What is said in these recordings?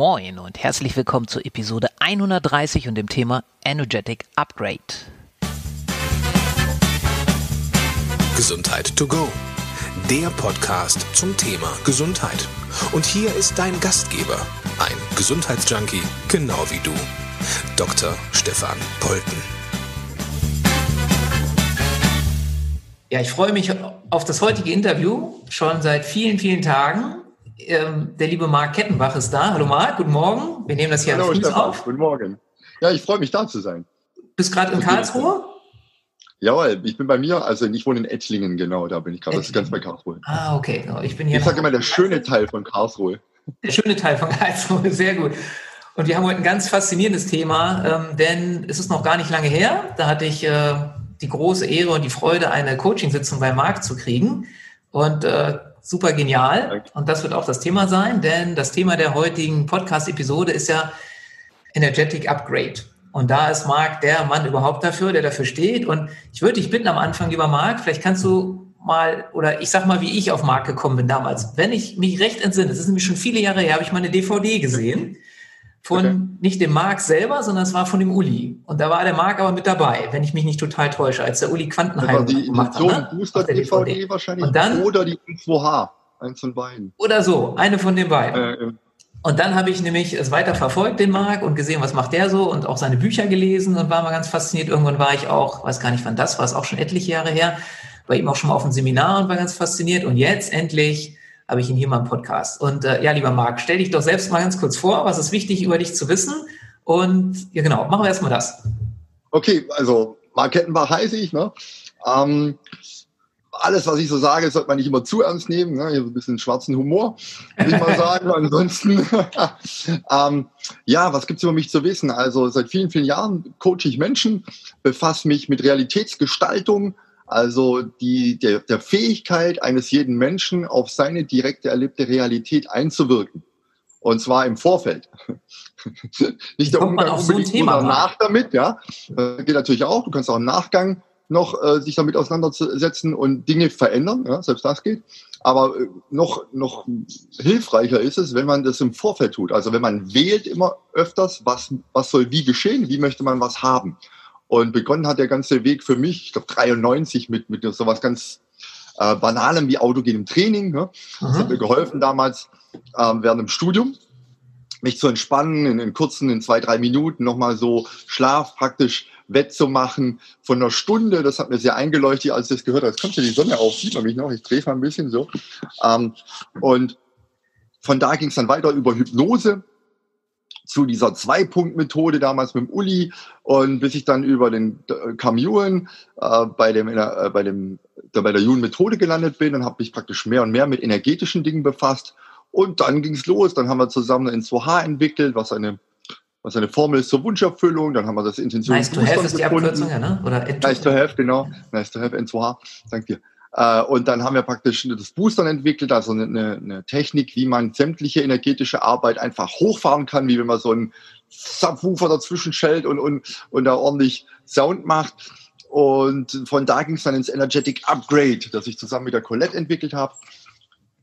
Moin und herzlich willkommen zur Episode 130 und dem Thema Energetic Upgrade. Gesundheit to go. Der Podcast zum Thema Gesundheit. Und hier ist dein Gastgeber, ein Gesundheitsjunkie, genau wie du, Dr. Stefan Polten. Ja, ich freue mich auf das heutige Interview schon seit vielen, vielen Tagen ähm, der liebe Marc Kettenbach ist da. Hallo Marc, guten Morgen. Wir nehmen das hier Hallo, Stefan, auf. Guten Morgen. Ja, ich freue mich da zu sein. Bist gerade in Karlsruhe? Jawohl, ich bin bei mir, also ich wohne in Ettlingen, genau, da bin ich gerade, das ist ganz bei Karlsruhe. Ah, okay, ich bin hier. Ich sage immer, der schöne Teil von Karlsruhe. Der schöne Teil von Karlsruhe, sehr gut. Und wir haben heute ein ganz faszinierendes Thema, ähm, denn es ist noch gar nicht lange her, da hatte ich äh, die große Ehre und die Freude, eine Coachingsitzung bei Marc zu kriegen. Und äh, super genial. Und das wird auch das Thema sein, denn das Thema der heutigen Podcast-Episode ist ja Energetic Upgrade. Und da ist Marc der Mann überhaupt dafür, der dafür steht. Und ich würde dich bitten am Anfang, lieber Marc, vielleicht kannst du mal, oder ich sag mal, wie ich auf Marc gekommen bin damals. Wenn ich mich recht entsinne, das ist nämlich schon viele Jahre her, habe ich mal eine DVD gesehen von okay. nicht dem Marc selber, sondern es war von dem Uli. Und da war der Marc aber mit dabei, wenn ich mich nicht total täusche, als der Uli Quantenheim die gemacht hat. Ne? Booster DVD, DVD wahrscheinlich. Und dann, oder die 2H, eins von beiden. Oder so, eine von den beiden. Äh, äh. Und dann habe ich nämlich es weiter verfolgt, den Marc, und gesehen, was macht der so und auch seine Bücher gelesen und war mal ganz fasziniert. Irgendwann war ich auch, weiß gar nicht wann das war, ist auch schon etliche Jahre her, bei ihm auch schon mal auf einem Seminar und war ganz fasziniert. Und jetzt endlich habe ich ihn hier mal im Podcast. Und äh, ja, lieber Marc, stell dich doch selbst mal ganz kurz vor, was ist wichtig über dich zu wissen? Und ja, genau, machen wir erstmal das. Okay, also Marc Kettenbach heiße ich. Ne? Ähm, alles, was ich so sage, sollte man nicht immer zu ernst nehmen. Ne? Ich habe ein bisschen schwarzen Humor, würde ich mal sagen. Ansonsten, ähm, ja, was gibt's über mich zu wissen? Also seit vielen, vielen Jahren coache ich Menschen, befasse mich mit Realitätsgestaltung, also die, der, der Fähigkeit eines jeden Menschen auf seine direkte erlebte Realität einzuwirken. Und zwar im Vorfeld. Nicht der Umgang unbedingt so Thema danach damit, ja. Äh, geht natürlich auch. Du kannst auch im Nachgang noch äh, sich damit auseinandersetzen und Dinge verändern, ja, selbst das geht. Aber äh, noch, noch hilfreicher ist es, wenn man das im Vorfeld tut. Also wenn man wählt immer öfters, was, was soll wie geschehen, wie möchte man was haben. Und begonnen hat der ganze Weg für mich, ich glaube 93, mit, mit sowas ganz äh, Banalem wie autogenem Training. Ne? Das hat mir geholfen damals ähm, während dem Studium, mich zu entspannen, in, in kurzen, in zwei, drei Minuten nochmal so Schlaf praktisch wettzumachen von einer Stunde. Das hat mir sehr eingeleuchtet, als ich das gehört habe. Jetzt kommt ja die Sonne auf, sieht man mich noch, ich drehe mal ein bisschen so. Ähm, und von da ging es dann weiter über Hypnose zu dieser Zwei-Punkt-Methode damals mit dem Uli und bis ich dann über den Kamuen äh, bei dem, äh, bei dem da bei der Jun-Methode gelandet bin und habe mich praktisch mehr und mehr mit energetischen Dingen befasst. Und dann ging es los. Dann haben wir zusammen ein 2H entwickelt, was eine was eine Formel ist zur Wunscherfüllung. Dann haben wir das Intention. Nice to have ist die Abkürzung, ja, ne? Oder nice to have, genau. Nice to have, N2H. Danke dir. Äh, und dann haben wir praktisch das Boostern entwickelt, also eine, eine Technik, wie man sämtliche energetische Arbeit einfach hochfahren kann, wie wenn man so einen Subwoofer dazwischen schellt und, und, und da ordentlich Sound macht. Und von da ging es dann ins Energetic Upgrade, das ich zusammen mit der Colette entwickelt habe.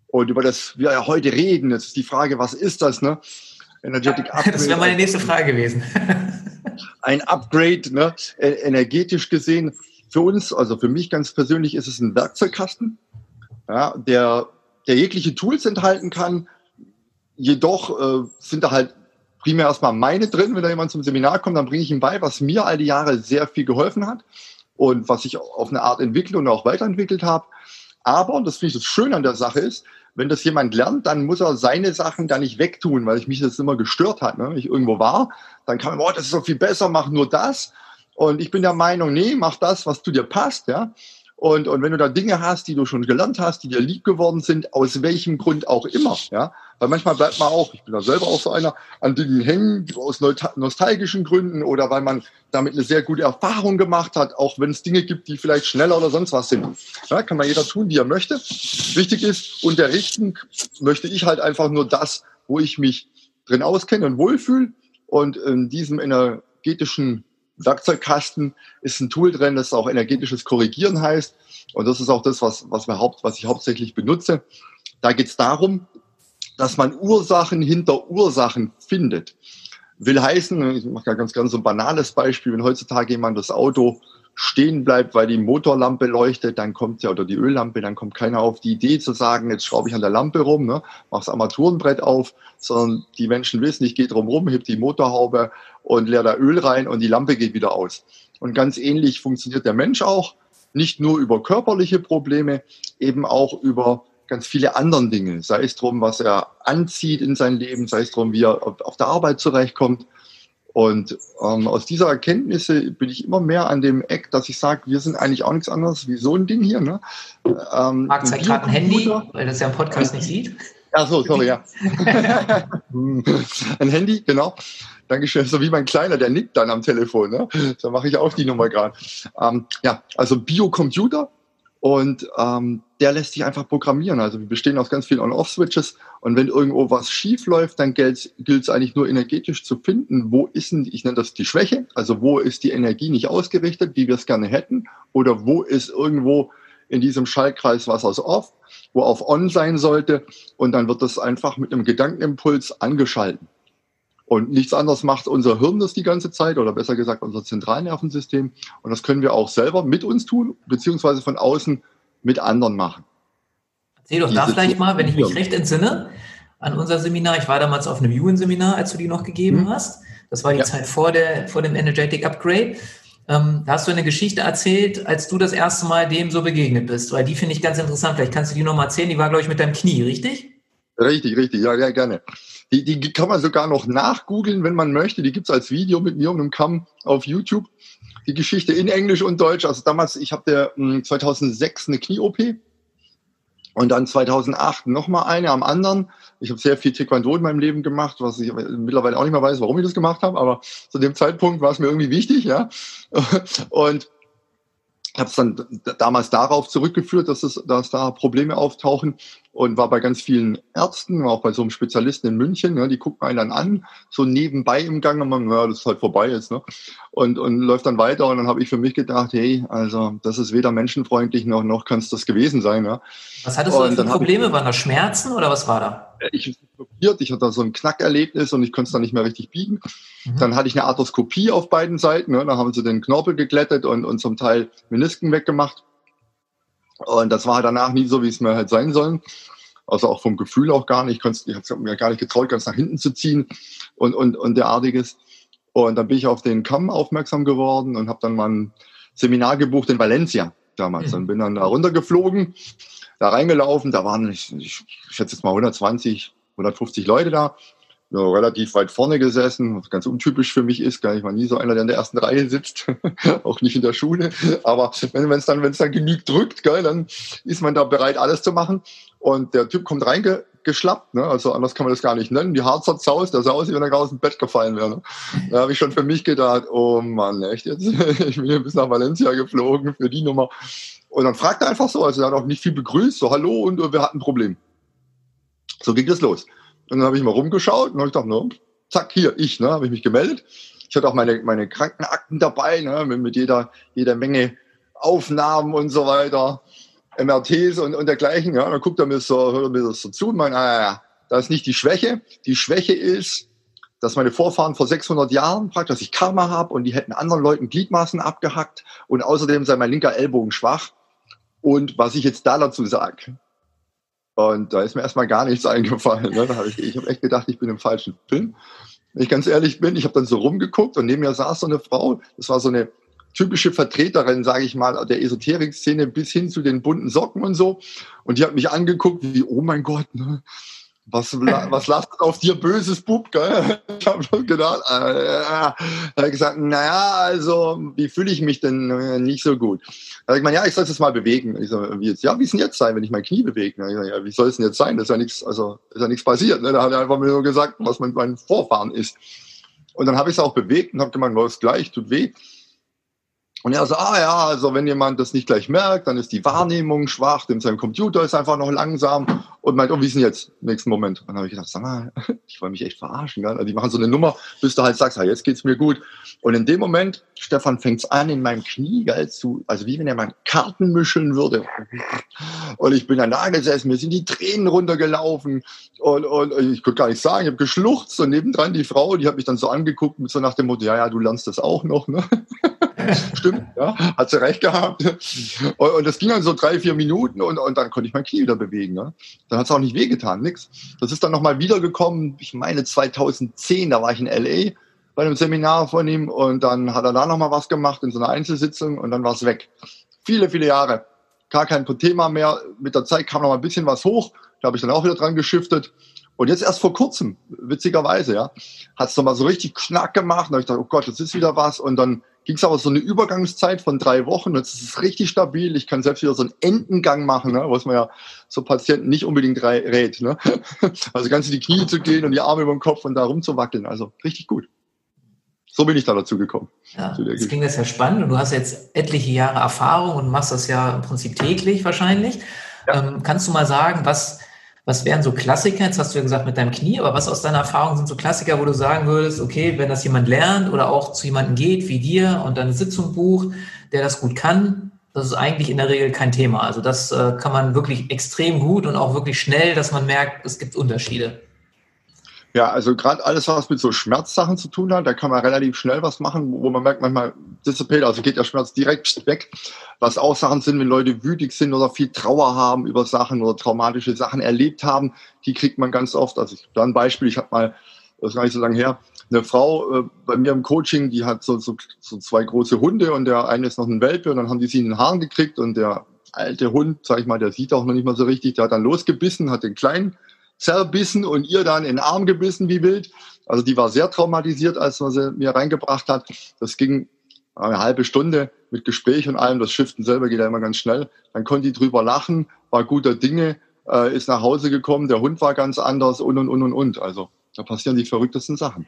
Und über das wir ja heute reden, jetzt ist die Frage, was ist das, ne? Energetic Upgrade. Das wäre meine nächste Frage gewesen. Ein Upgrade, ne? E-, energetisch gesehen für uns, also für mich ganz persönlich, ist es ein Werkzeugkasten, ja, der, der jegliche Tools enthalten kann. Jedoch äh, sind da halt primär erstmal meine drin. Wenn da jemand zum Seminar kommt, dann bringe ich ihm bei, was mir all die Jahre sehr viel geholfen hat und was ich auf eine Art entwickelt und auch weiterentwickelt habe. Aber, und das finde ich das Schöne an der Sache ist, wenn das jemand lernt, dann muss er seine Sachen da nicht wegtun, weil ich mich das immer gestört hat. Ne? Wenn ich irgendwo war, dann kann man, oh, das ist doch viel besser, mach nur das. Und ich bin der Meinung, nee, mach das, was zu dir passt, ja. Und, und wenn du da Dinge hast, die du schon gelernt hast, die dir lieb geworden sind, aus welchem Grund auch immer, ja. Weil manchmal bleibt man auch, ich bin da selber auch so einer, an Dingen hängen, aus nostalgischen Gründen oder weil man damit eine sehr gute Erfahrung gemacht hat, auch wenn es Dinge gibt, die vielleicht schneller oder sonst was sind. Ja, kann man jeder tun, wie er möchte. Wichtig ist, unterrichten möchte ich halt einfach nur das, wo ich mich drin auskenne und wohlfühle. Und in diesem energetischen Werkzeugkasten ist ein Tool drin, das auch energetisches Korrigieren heißt. Und das ist auch das, was, was, wir haupt, was ich hauptsächlich benutze. Da geht es darum, dass man Ursachen hinter Ursachen findet. Will heißen, ich mache ganz gerne so ein banales Beispiel, wenn heutzutage jemand das Auto stehen bleibt, weil die Motorlampe leuchtet, dann kommt ja, oder die Öllampe, dann kommt keiner auf die Idee zu sagen, jetzt schraube ich an der Lampe rum, ne, mach das Armaturenbrett auf, sondern die Menschen wissen, ich gehe drum rum, heb die Motorhaube und leer da Öl rein und die Lampe geht wieder aus. Und ganz ähnlich funktioniert der Mensch auch, nicht nur über körperliche Probleme, eben auch über ganz viele anderen Dinge, sei es drum, was er anzieht in sein Leben, sei es drum, wie er auf der Arbeit zurechtkommt. Und ähm, aus dieser Erkenntnisse bin ich immer mehr an dem Eck, dass ich sage, wir sind eigentlich auch nichts anderes wie so ein Ding hier. Ne? Ähm, Marc zeigt gerade ein Handy, weil das ja im Podcast nicht sieht. Ach so, sorry, ja. ein Handy, genau. Dankeschön. So wie mein Kleiner, der nickt dann am Telefon. Ne? Da mache ich auch die Nummer gerade. Ähm, ja, also Biocomputer und ähm, der lässt sich einfach programmieren. Also wir bestehen aus ganz vielen On-Off-Switches und wenn irgendwo was schief läuft, dann gilt es eigentlich nur energetisch zu finden, wo ist denn, ich nenne das die Schwäche, also wo ist die Energie nicht ausgerichtet, wie wir es gerne hätten, oder wo ist irgendwo in diesem Schaltkreis was aus Off, wo auf On sein sollte und dann wird das einfach mit einem Gedankenimpuls angeschalten. Und nichts anderes macht unser Hirn das die ganze Zeit oder besser gesagt unser Zentralnervensystem. Und das können wir auch selber mit uns tun, beziehungsweise von außen mit anderen machen. Erzähl doch da vielleicht mal, wenn ich mich recht entsinne, an unser Seminar. Ich war damals auf einem Ewan-Seminar, als du die noch gegeben hm. hast. Das war die ja. Zeit vor, der, vor dem Energetic Upgrade. Ähm, da hast du eine Geschichte erzählt, als du das erste Mal dem so begegnet bist, weil die finde ich ganz interessant. Vielleicht kannst du die nochmal erzählen. Die war, glaube ich, mit deinem Knie, richtig? Richtig, richtig. Ja, ja, gerne. Die, die kann man sogar noch nachgoogeln, wenn man möchte. Die gibt's als Video mit mir und einem Kamm auf YouTube. Die Geschichte in Englisch und Deutsch. Also damals, ich habe 2006 eine Knie-OP und dann 2008 nochmal eine am anderen. Ich habe sehr viel Taekwondo in meinem Leben gemacht, was ich mittlerweile auch nicht mehr weiß, warum ich das gemacht habe, aber zu dem Zeitpunkt war es mir irgendwie wichtig, ja. Und habe es dann damals darauf zurückgeführt, dass, es, dass da Probleme auftauchen und war bei ganz vielen Ärzten, auch bei so einem Spezialisten in München, ne, die gucken einen dann an, so nebenbei im Gang und man, ja, das ist halt vorbei jetzt, ne? Und, und läuft dann weiter und dann habe ich für mich gedacht, hey, also das ist weder menschenfreundlich noch, noch kann es das gewesen sein. Ne? Was hattest du für Probleme? Waren da Schmerzen oder was war da? Ich blockiert, ich hatte da so ein Knackerlebnis und ich konnte es dann nicht mehr richtig biegen. Mhm. Dann hatte ich eine Arthroskopie auf beiden Seiten, ne? da haben sie den Knorpel geglättet und, und zum Teil Menisken weggemacht. Und das war danach nie so, wie es mir halt sein sollen. Also auch vom Gefühl auch gar nicht. Ich, ich habe mir gar nicht getraut, ganz nach hinten zu ziehen und, und, und derartiges. Und dann bin ich auf den Kamm aufmerksam geworden und habe dann mal ein Seminar gebucht in Valencia damals. Mhm. Und bin dann da runtergeflogen, da reingelaufen. Da waren, ich, ich schätze jetzt mal 120, 150 Leute da ja, relativ weit vorne gesessen, was ganz untypisch für mich ist. Ich war nie so einer, der in der ersten Reihe sitzt, auch nicht in der Schule. Aber wenn es dann, wenn es dann genügt drückt, geil, dann ist man da bereit, alles zu machen. Und der Typ kommt reingeschlappt, ne? also anders kann man das gar nicht nennen. Die Harzer Zaus, der sah wie wenn er gerade aus dem Bett gefallen wäre. Ne? Da habe ich schon für mich gedacht, oh Mann, echt jetzt? ich bin hier bis nach Valencia geflogen für die Nummer. Und dann fragt er einfach so, also er hat auch nicht viel begrüßt, so hallo und wir hatten ein Problem. So ging das los. Und dann habe ich mal rumgeschaut und habe gedacht, ne, zack, hier, ich, ne, habe ich mich gemeldet. Ich hatte auch meine, meine Krankenakten dabei, ne, mit, mit jeder, jeder Menge Aufnahmen und so weiter, MRTs und, und dergleichen. Ja. Dann guckt er mir so, hört er mir das so zu und meint, ah, ja, das ist nicht die Schwäche. Die Schwäche ist, dass meine Vorfahren vor 600 Jahren praktisch, dass ich Karma habe und die hätten anderen Leuten Gliedmaßen abgehackt und außerdem sei mein linker Ellbogen schwach. Und was ich jetzt da dazu sage, und da ist mir erstmal gar nichts eingefallen. Ne? Hab ich ich habe echt gedacht, ich bin im falschen Film. Wenn ich ganz ehrlich bin, ich habe dann so rumgeguckt und neben mir saß so eine Frau, das war so eine typische Vertreterin, sage ich mal, der Esoterik-Szene bis hin zu den bunten Socken und so. Und die hat mich angeguckt wie, oh mein Gott, ne? Was, was lastet auf dir böses Bub, gell? Ich habe schon gedacht, äh, habe ich gesagt, naja, also, wie fühle ich mich denn äh, nicht so gut? Da ich gesagt, ja, ich soll es mal bewegen. Ich so, wie jetzt? Ja, wie es denn jetzt sein, wenn ich mein Knie bewege? Ich so, ja, wie soll es denn jetzt sein? Das ist ja nichts, also, ist ja nichts passiert, ne? Da hat er einfach mir nur gesagt, was mit meinen Vorfahren ist. Und dann habe ich es auch bewegt und habe gemeint, was gleich, tut weh. Und er so, ah ja, also wenn jemand das nicht gleich merkt, dann ist die Wahrnehmung schwach, denn sein Computer ist einfach noch langsam und meint, oh, wie ist denn jetzt? Nächsten Moment. Und dann habe ich gedacht, sag mal, ich wollte mich echt verarschen. Gell? Also die machen so eine Nummer, bis du halt sagst, ja, jetzt geht's mir gut. Und in dem Moment, Stefan, fängt's an in meinem Knie, gell, zu, also wie wenn er mal Karten mischeln würde. Und ich bin dann da gesessen, mir sind die Tränen runtergelaufen und, und ich konnte gar nicht sagen, ich habe geschluchzt und nebendran die Frau, die hat mich dann so angeguckt mit so nach dem Motto, ja, ja, du lernst das auch noch. Ne? Stimmt, ja, hat sie recht gehabt. Und, und, das ging dann so drei, vier Minuten und, und dann konnte ich mein Knie wieder bewegen. Ne? Dann hat es auch nicht wehgetan, nix. Das ist dann nochmal wiedergekommen, ich meine 2010, da war ich in L.A., bei einem Seminar von ihm und dann hat er da nochmal was gemacht in so einer Einzelsitzung und dann war es weg. Viele, viele Jahre. Gar kein Thema mehr. Mit der Zeit kam noch mal ein bisschen was hoch. Da habe ich dann auch wieder dran geschiftet. Und jetzt erst vor kurzem, witzigerweise, ja, hat es nochmal so richtig knack gemacht. Und da ich gedacht, oh Gott, das ist wieder was. Und dann ging es aber so eine Übergangszeit von drei Wochen. Jetzt ist es richtig stabil. Ich kann selbst wieder so einen Endengang machen, ne, was man ja so Patienten nicht unbedingt rät. Ne? Also ganz in die Knie zu gehen und die Arme über den Kopf und da rumzuwackeln. Also richtig gut. So bin ich da dazu gekommen. Ja, jetzt klingt das ja spannend und du hast jetzt etliche Jahre Erfahrung und machst das ja im Prinzip täglich wahrscheinlich. Ja. Ähm, kannst du mal sagen, was, was wären so Klassiker? Jetzt hast du ja gesagt mit deinem Knie, aber was aus deiner Erfahrung sind so Klassiker, wo du sagen würdest, okay, wenn das jemand lernt oder auch zu jemandem geht wie dir und dann eine Sitzung bucht, der das gut kann, das ist eigentlich in der Regel kein Thema. Also das äh, kann man wirklich extrem gut und auch wirklich schnell, dass man merkt, es gibt Unterschiede. Ja, also gerade alles, was mit so Schmerzsachen zu tun hat, da kann man relativ schnell was machen, wo man merkt, manchmal dissipiert, also geht der Schmerz direkt weg. Was auch Sachen sind, wenn Leute wütig sind oder viel Trauer haben über Sachen oder traumatische Sachen erlebt haben, die kriegt man ganz oft. Also ich da ein Beispiel, ich habe mal, das ist gar nicht so lange her, eine Frau äh, bei mir im Coaching, die hat so, so, so zwei große Hunde und der eine ist noch ein Welpe und dann haben die sie in den Haaren gekriegt und der alte Hund, sag ich mal, der sieht auch noch nicht mal so richtig, der hat dann losgebissen, hat den kleinen zerbissen und ihr dann in den Arm gebissen wie wild. Also die war sehr traumatisiert, als man sie mir reingebracht hat. Das ging eine halbe Stunde mit Gespräch und allem. Das Shiften selber geht ja immer ganz schnell. Dann konnte die drüber lachen, war guter Dinge, äh, ist nach Hause gekommen, der Hund war ganz anders und und und und und. Also da passieren die verrücktesten Sachen.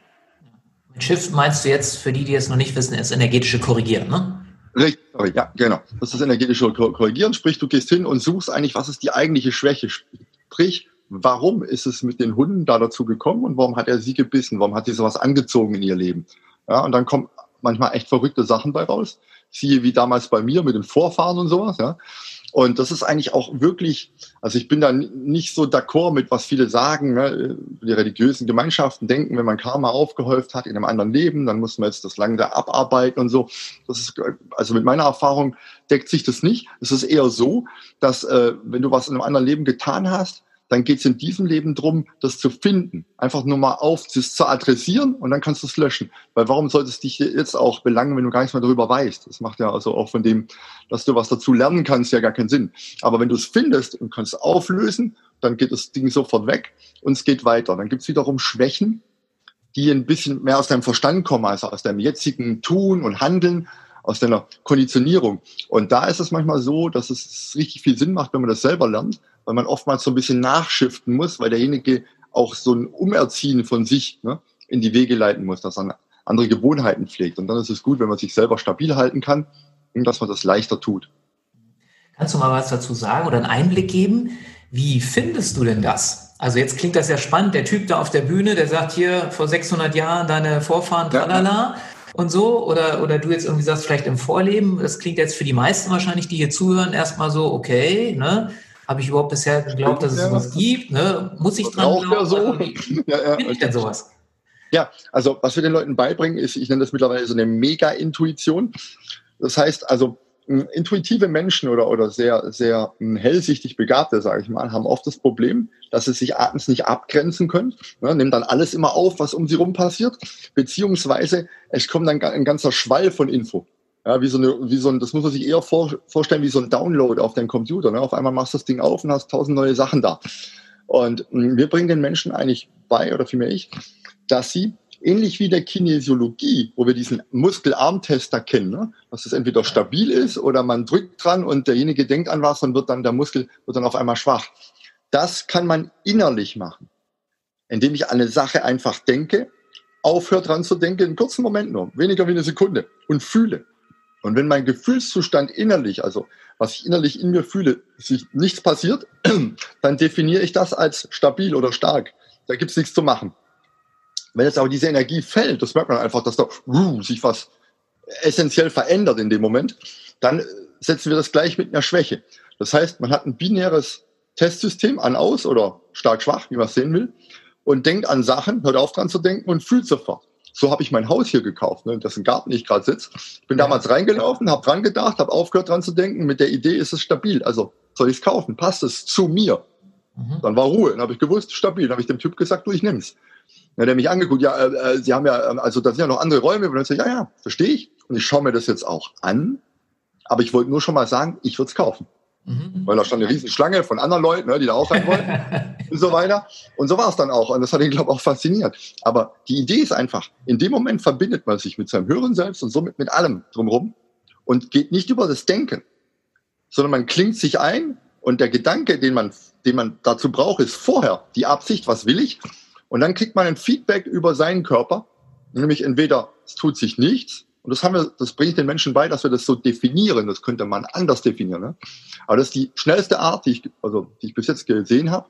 Mit Shift meinst du jetzt, für die, die es noch nicht wissen, ist energetische Korrigieren, ne? Richtig, ja, genau. Das ist energetische Korrigieren, sprich, du gehst hin und suchst eigentlich, was ist die eigentliche Schwäche. Sprich, warum ist es mit den Hunden da dazu gekommen und warum hat er sie gebissen? Warum hat sie sowas angezogen in ihr Leben? Ja, und dann kommen manchmal echt verrückte Sachen bei raus. Siehe wie damals bei mir mit den Vorfahren und sowas, ja. Und das ist eigentlich auch wirklich, also ich bin da nicht so d'accord mit, was viele sagen, ne? die religiösen Gemeinschaften denken, wenn man Karma aufgehäuft hat in einem anderen Leben, dann muss man jetzt das lange abarbeiten und so. Das ist, also mit meiner Erfahrung deckt sich das nicht. Es ist eher so, dass äh, wenn du was in einem anderen Leben getan hast, dann geht es in diesem Leben drum, das zu finden. Einfach nur mal auf, das zu adressieren und dann kannst du es löschen. Weil warum sollte es dich jetzt auch belangen, wenn du gar nichts mehr darüber weißt? Das macht ja also auch von dem, dass du was dazu lernen kannst, ja gar keinen Sinn. Aber wenn du es findest und kannst auflösen, dann geht das Ding sofort weg und es geht weiter. Dann gibt es wiederum Schwächen, die ein bisschen mehr aus deinem Verstand kommen, also aus deinem jetzigen Tun und Handeln, aus deiner Konditionierung. Und da ist es manchmal so, dass es richtig viel Sinn macht, wenn man das selber lernt, weil man oftmals so ein bisschen nachschiften muss, weil derjenige auch so ein Umerziehen von sich ne, in die Wege leiten muss, dass er andere Gewohnheiten pflegt. Und dann ist es gut, wenn man sich selber stabil halten kann und dass man das leichter tut. Kannst du mal was dazu sagen oder einen Einblick geben? Wie findest du denn das? Also jetzt klingt das ja spannend. Der Typ da auf der Bühne, der sagt hier vor 600 Jahren deine Vorfahren, tralala. Ja. Und so, oder, oder du jetzt irgendwie sagst, vielleicht im Vorleben, das klingt jetzt für die meisten wahrscheinlich, die hier zuhören, erstmal so, okay, ne? Habe ich überhaupt bisher geglaubt, dass es sowas gibt? Ne? Muss ich dran glauben? Ja, so. ja, ja. Finde ich denn sowas? Ja, also was wir den Leuten beibringen, ist, ich nenne das mittlerweile so eine Mega-Intuition. Das heißt also, intuitive Menschen oder, oder sehr, sehr hellsichtig Begabte, sage ich mal, haben oft das Problem, dass sie sich abends nicht abgrenzen können, ne, nehmen dann alles immer auf, was um sie rum passiert, beziehungsweise es kommt dann ein ganzer Schwall von Info. Ja, wie so eine, wie so ein, das muss man sich eher vor, vorstellen wie so ein Download auf deinem Computer. Ne? Auf einmal machst du das Ding auf und hast tausend neue Sachen da. Und hm, wir bringen den Menschen eigentlich bei, oder vielmehr ich, dass sie ähnlich wie der Kinesiologie, wo wir diesen Muskelarmtester kennen, ne? dass es entweder stabil ist oder man drückt dran und derjenige denkt an was und wird dann der Muskel wird dann auf einmal schwach. Das kann man innerlich machen, indem ich an eine Sache einfach denke, aufhört dran zu denken, einen kurzen Moment nur, weniger wie eine Sekunde und fühle Und wenn mein Gefühlszustand innerlich, also was ich innerlich in mir fühle, sich nichts passiert, dann definiere ich das als stabil oder stark. Da gibt es nichts zu machen. Wenn jetzt aber diese Energie fällt, das merkt man einfach, dass da uh, sich was essentiell verändert in dem Moment, dann setzen wir das gleich mit einer Schwäche. Das heißt, man hat ein binäres Testsystem an aus oder stark schwach, wie man es sehen will, und denkt an Sachen, hört auf dran zu denken und fühlt sofort. So habe ich mein Haus hier gekauft, ne? ein Garten, ich gerade sitze. Ich bin damals reingelaufen, habe dran gedacht, habe aufgehört dran zu denken. Mit der Idee ist es stabil. Also soll ich es kaufen? Passt es zu mir? Mhm. Dann war Ruhe. Dann habe ich gewusst, stabil. Dann habe ich dem Typ gesagt, du, ich nimm's. Dann hat er mich angeguckt, ja, äh, äh Sie haben ja, äh, also da sind ja noch andere Räume. Und dann sage ich, ja, ja, verstehe ich. Und ich schaue mir das jetzt auch an. Aber ich wollte nur schon mal sagen, ich würde es kaufen. Mhm. Weil da stand eine riesen Schlange von anderen Leuten, ne, die da auch rein wollten und so weiter. Und so war es dann auch. Und das hat ihn, glaube ich, auch fasziniert. Aber die Idee ist einfach, in dem Moment verbindet man sich mit seinem höheren Selbst und somit mit allem drumherum und geht nicht über das Denken, sondern man klingt sich ein und der Gedanke, den man, den man dazu braucht, ist vorher die Absicht, was will ich? Und dann kriegt man ein Feedback über seinen Körper, nämlich entweder es tut sich nichts und das haben wir, das bringe ich den Menschen bei, dass wir das so definieren. Das könnte man anders definieren. Ne? Aber das ist die schnellste Art, die ich, also, die ich bis jetzt gesehen habe.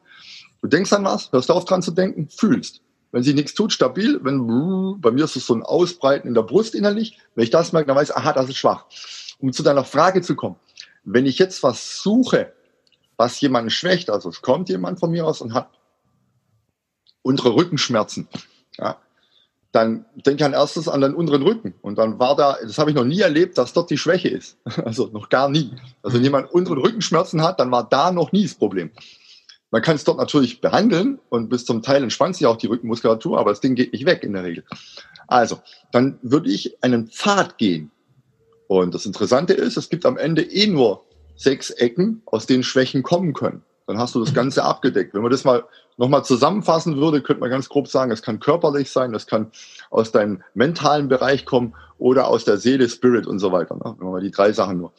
Du denkst an was, hörst auf dran zu denken, fühlst. Wenn sie nichts tut, stabil. Wenn, bei mir ist es so ein Ausbreiten in der Brust innerlich. Wenn ich das merke, dann weiß ich, aha, das ist schwach. Um zu deiner Frage zu kommen. Wenn ich jetzt was suche, was jemanden schwächt, also es kommt jemand von mir aus und hat untere Rückenschmerzen, ja, dann denke ich an erstes an den unteren Rücken. Und dann war da, das habe ich noch nie erlebt, dass dort die Schwäche ist. Also noch gar nie. Also wenn jemand unteren Rückenschmerzen hat, dann war da noch nie das Problem. Man kann es dort natürlich behandeln und bis zum Teil entspannt sich auch die Rückenmuskulatur, aber das Ding geht nicht weg in der Regel. Also, dann würde ich einen Pfad gehen. Und das Interessante ist, es gibt am Ende eh nur sechs Ecken, aus denen Schwächen kommen können. Dann hast du das Ganze abgedeckt. Wenn man das mal nochmal zusammenfassen würde, könnte man ganz grob sagen, es kann körperlich sein, es kann aus deinem mentalen Bereich kommen oder aus der Seele, Spirit und so weiter. Ne? Wenn man die drei Sachen nur.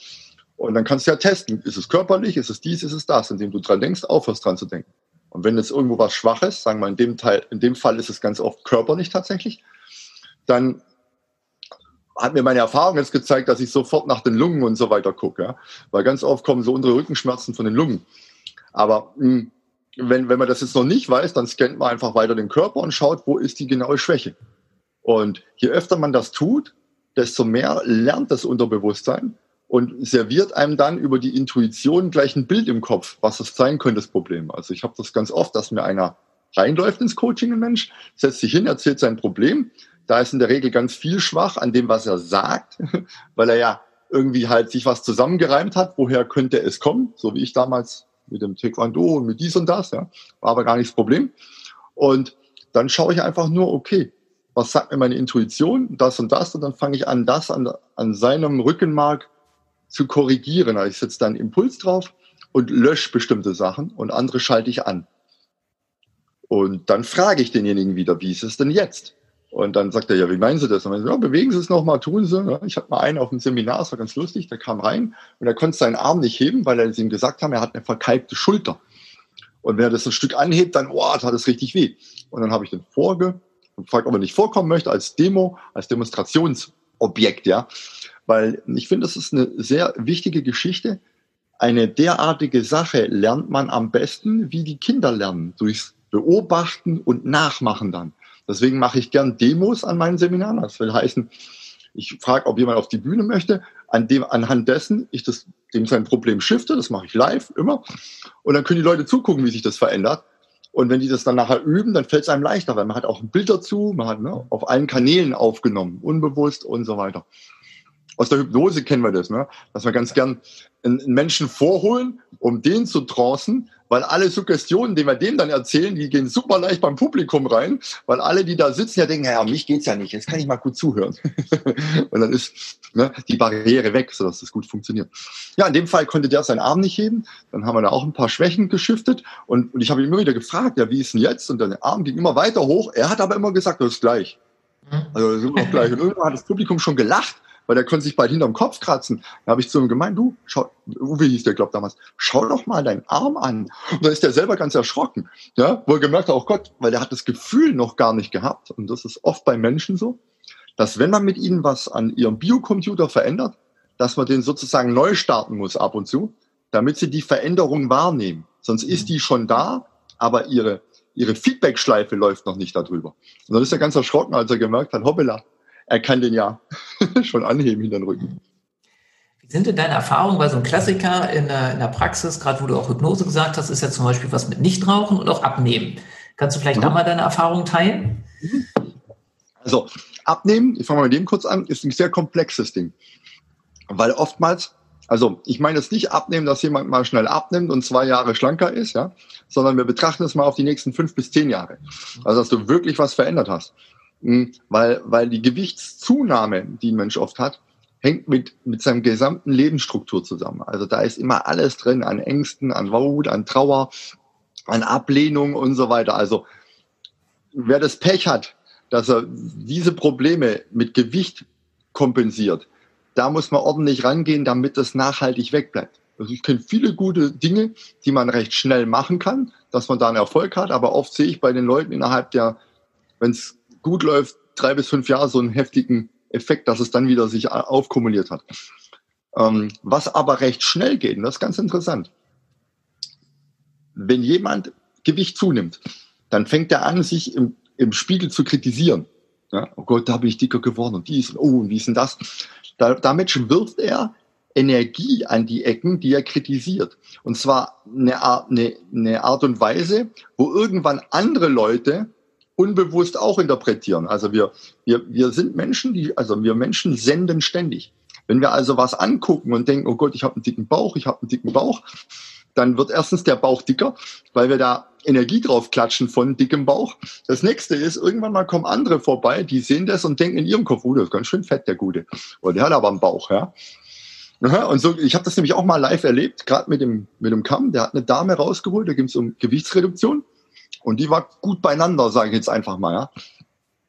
Und dann kannst du ja testen, ist es körperlich, ist es dies, ist es das, indem du dran denkst, aufhörst dran zu denken. Und wenn jetzt irgendwo was Schwaches, sagen wir in dem Teil, in dem Fall ist es ganz oft körperlich tatsächlich, dann hat mir meine Erfahrung jetzt gezeigt, dass ich sofort nach den Lungen und so weiter gucke. Ja? Weil ganz oft kommen so unsere Rückenschmerzen von den Lungen. Aber mh, hm, wenn, wenn man das jetzt noch nicht weiß, dann scannt man einfach weiter den Körper und schaut, wo ist die genaue Schwäche. Und je öfter man das tut, desto mehr lernt das Unterbewusstsein und serviert einem dann über die Intuition gleich ein Bild im Kopf, was das sein könnte, das Problem. Also ich habe das ganz oft, dass mir einer reinläuft ins Coaching, ein Mensch, setzt sich hin, erzählt sein Problem. Da ist in der Regel ganz viel schwach an dem, was er sagt, weil er ja irgendwie halt sich was zusammengereimt hat. Woher könnte es kommen? So wie ich damals mit dem Taekwondo und mit dies und das, ja. War aber gar nicht das Problem. Und dann schaue ich einfach nur, okay, was sagt mir meine Intuition, das und das, und dann fange ich an, das an, an seinem Rückenmark zu korrigieren. Also ich setze da einen Impuls drauf und lösche bestimmte Sachen und andere schalte ich an. Und dann frage ich denjenigen wieder, wie ist es denn jetzt? Und dann sagt er, ja, wie meinen Sie das? Und dann, ja, bewegen Sie es nochmal, tun Sie. Ich hatte mal einen auf dem Seminar, das war ganz lustig, der kam rein und er konnte seinen Arm nicht heben, weil er es ihm gesagt haben, er hat eine verkalkte Schulter. Und wenn er das ein Stück anhebt, dann, oh, tat es richtig weh. Und dann habe ich den vorge gefragt, ob er nicht vorkommen möchte als Demo, als Demonstrationsobjekt, ja. Weil ich finde, das ist eine sehr wichtige Geschichte. Eine derartige Sache lernt man am besten, wie die Kinder lernen, durchs Beobachten und Nachmachen dann. Deswegen mache ich gern Demos an meinen Seminaren. Das will heißen, ich frage, ob jemand auf die Bühne möchte, an dem, anhand dessen ich das, dem sein Problem shifte. Das mache ich live immer. Und dann können die Leute zugucken, wie sich das verändert. Und wenn die das dann nachher üben, dann fällt es einem leichter, weil man hat auch ein Bild dazu, man hat ne, auf allen Kanälen aufgenommen, unbewusst und so weiter. Aus der Hypnose kennen wir das, ne? dass wir ganz gern einen Menschen vorholen, um den zu trancen, weil alle Suggestionen, die wir dem dann erzählen, die gehen super leicht beim Publikum rein, weil alle, die da sitzen, ja denken, ja, mich geht's ja nicht, jetzt kann ich mal gut zuhören. und dann ist ne, die Barriere weg, sodass das gut funktioniert. Ja, in dem Fall konnte der seinen Arm nicht heben, dann haben wir da auch ein paar Schwächen geschiftet und, und ich habe ihn immer wieder gefragt, ja, wie ist denn jetzt? Und der Arm ging immer weiter hoch, er hat aber immer gesagt, das ist gleich. Mhm. Also das ist immer gleich. Und irgendwann hat das Publikum schon gelacht weil der konnte sich bald hinterm Kopf kratzen. Da habe ich zu ihm gemeint, du, schau, Uwe hieß der, glaub damals, schau doch mal deinen Arm an. Und da ist der selber ganz erschrocken. Ja, wo er gemerkt hat, oh Gott, weil der hat das Gefühl noch gar nicht gehabt. Und das ist oft bei Menschen so, dass wenn man mit ihnen was an ihrem Biocomputer verändert, dass man den sozusagen neu starten muss ab und zu, damit sie die Veränderung wahrnehmen. Sonst ist die schon da, aber ihre, ihre Feedback-Schleife läuft noch nicht darüber. Und dann ist er ganz erschrocken, als er gemerkt hat, hoppala, er kann den ja schon anheben hinter den Rücken. Wie sind denn deine Erfahrungen bei so einem Klassiker in der, in der Praxis, gerade wo du auch Hypnose gesagt hast, ist ja zum Beispiel was mit Nichtrauchen und auch Abnehmen. Kannst du vielleicht mhm. da mal deine Erfahrungen teilen? Also Abnehmen, ich fange mal mit dem kurz an, ist ein sehr komplexes Ding. Weil oftmals, also ich meine jetzt nicht abnehmen, dass jemand mal schnell abnimmt und zwei Jahre schlanker ist, ja, sondern wir betrachten es mal auf die nächsten fünf bis zehn Jahre. Also dass du wirklich was verändert hast. Hm, weil, weil die Gewichtszunahme, die ein Mensch oft hat, hängt mit, mit seinem gesamten Lebensstruktur zusammen. Also da ist immer alles drin an Ängsten, an Wut, an Trauer, an Ablehnung und so weiter. Also wer das Pech hat, dass er diese Probleme mit Gewicht kompensiert, da muss man ordentlich rangehen, damit das nachhaltig wegbleibt. Also ich kenne viele gute Dinge, die man recht schnell machen kann, dass man da einen Erfolg hat, aber oft sehe ich bei den Leuten innerhalb der, wenn es gut läuft, drei bis fünf Jahre so einen heftigen Effekt, dass es dann wieder sich aufkumuliert hat. Ähm, was aber recht schnell geht, und das ist ganz interessant. Wenn jemand Gewicht zunimmt, dann fängt er an, sich im, im Spiegel zu kritisieren. Ja, oh Gott, da bin ich dicker geworden und dies und oh, und wie ist denn das? Da, damit wirft er Energie an die Ecken, die er kritisiert. Und zwar eine Art, eine, eine Art und Weise, wo irgendwann andere Leute unbewusst auch interpretieren. Also wir, wir, wir sind Menschen, die, also wir Menschen senden ständig. Wenn wir also was angucken und denken, oh Gott, ich habe einen dicken Bauch, ich habe einen dicken Bauch, dann wird erstens der Bauch dicker, weil wir da Energie drauf klatschen von dickem Bauch. Das nächste ist, irgendwann mal kommen andere vorbei, die sehen das und denken in ihrem Kopf, oh, das ist ganz schön fett, der Gute. Oder der hat aber einen Bauch, ja. Und so, ich habe das nämlich auch mal live erlebt, gerade mit dem, mit dem Kamm. Der hat eine Dame rausgeholt, da ging es um Gewichtsreduktion. Und die war gut beieinander, sage ich jetzt einfach mal. Ja.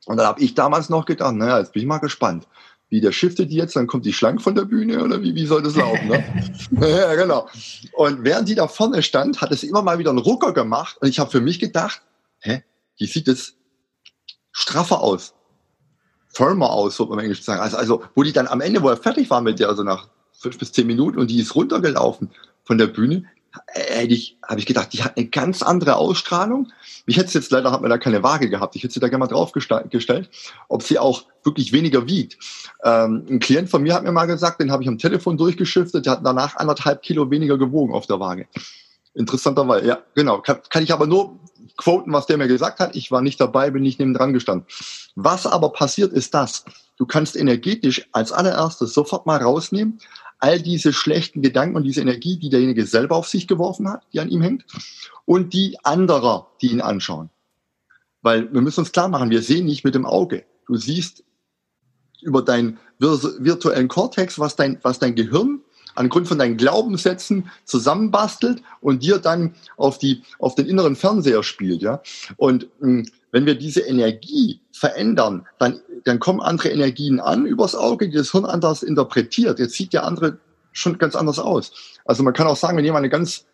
Und dann habe ich damals noch gedacht, naja, jetzt bin ich mal gespannt. Wie der shiftet die jetzt, dann kommt die schlank von der Bühne oder wie, wie soll das laufen? Ne? ja, genau. Und während die da vorne stand, hat es immer mal wieder einen Rucker gemacht. Und ich habe für mich gedacht, hä, die sieht jetzt straffer aus. Firmer aus, würde man im Englisch sagen. Also, also, wo die dann am Ende, wo er fertig war mit der, also nach fünf bis zehn Minuten und die ist runtergelaufen von der Bühne, hätte ich, habe ich gedacht, die hat eine ganz andere Ausstrahlung. Ich hätte jetzt leider, hat man da keine Waage gehabt. Ich hätte sie da gerne mal draufgestellt, ob sie auch wirklich weniger wiegt. Ähm, ein Klient von mir hat mir mal gesagt, den habe ich am Telefon durchgeschiftet, der hat danach anderthalb Kilo weniger gewogen auf der Waage. Interessanterweise, ja, genau. Kann, kann ich aber nur quoten, was der mir gesagt hat. Ich war nicht dabei, bin nicht neben dran gestanden. Was aber passiert ist das. Du kannst energetisch als allererstes sofort mal rausnehmen, all diese schlechten Gedanken und diese Energie, die derjenige selber auf sich geworfen hat, die an ihm hängt, und die anderer, die ihn anschauen. Weil wir müssen uns klar machen, wir sehen nicht mit dem Auge. Du siehst über deinen virtuellen Kortex, was dein, was dein Gehirn angrund von deinen Glaubenssätzen zusammenbastelt und dir dann auf die, auf den inneren Fernseher spielt, ja. Und mh, hm, wenn wir diese Energie verändern, dann, dann kommen andere Energien an übers Auge, die das Hirn anders interpretiert. Jetzt sieht der andere schon ganz anders aus. Also man kann auch sagen, wenn jemand eine ganz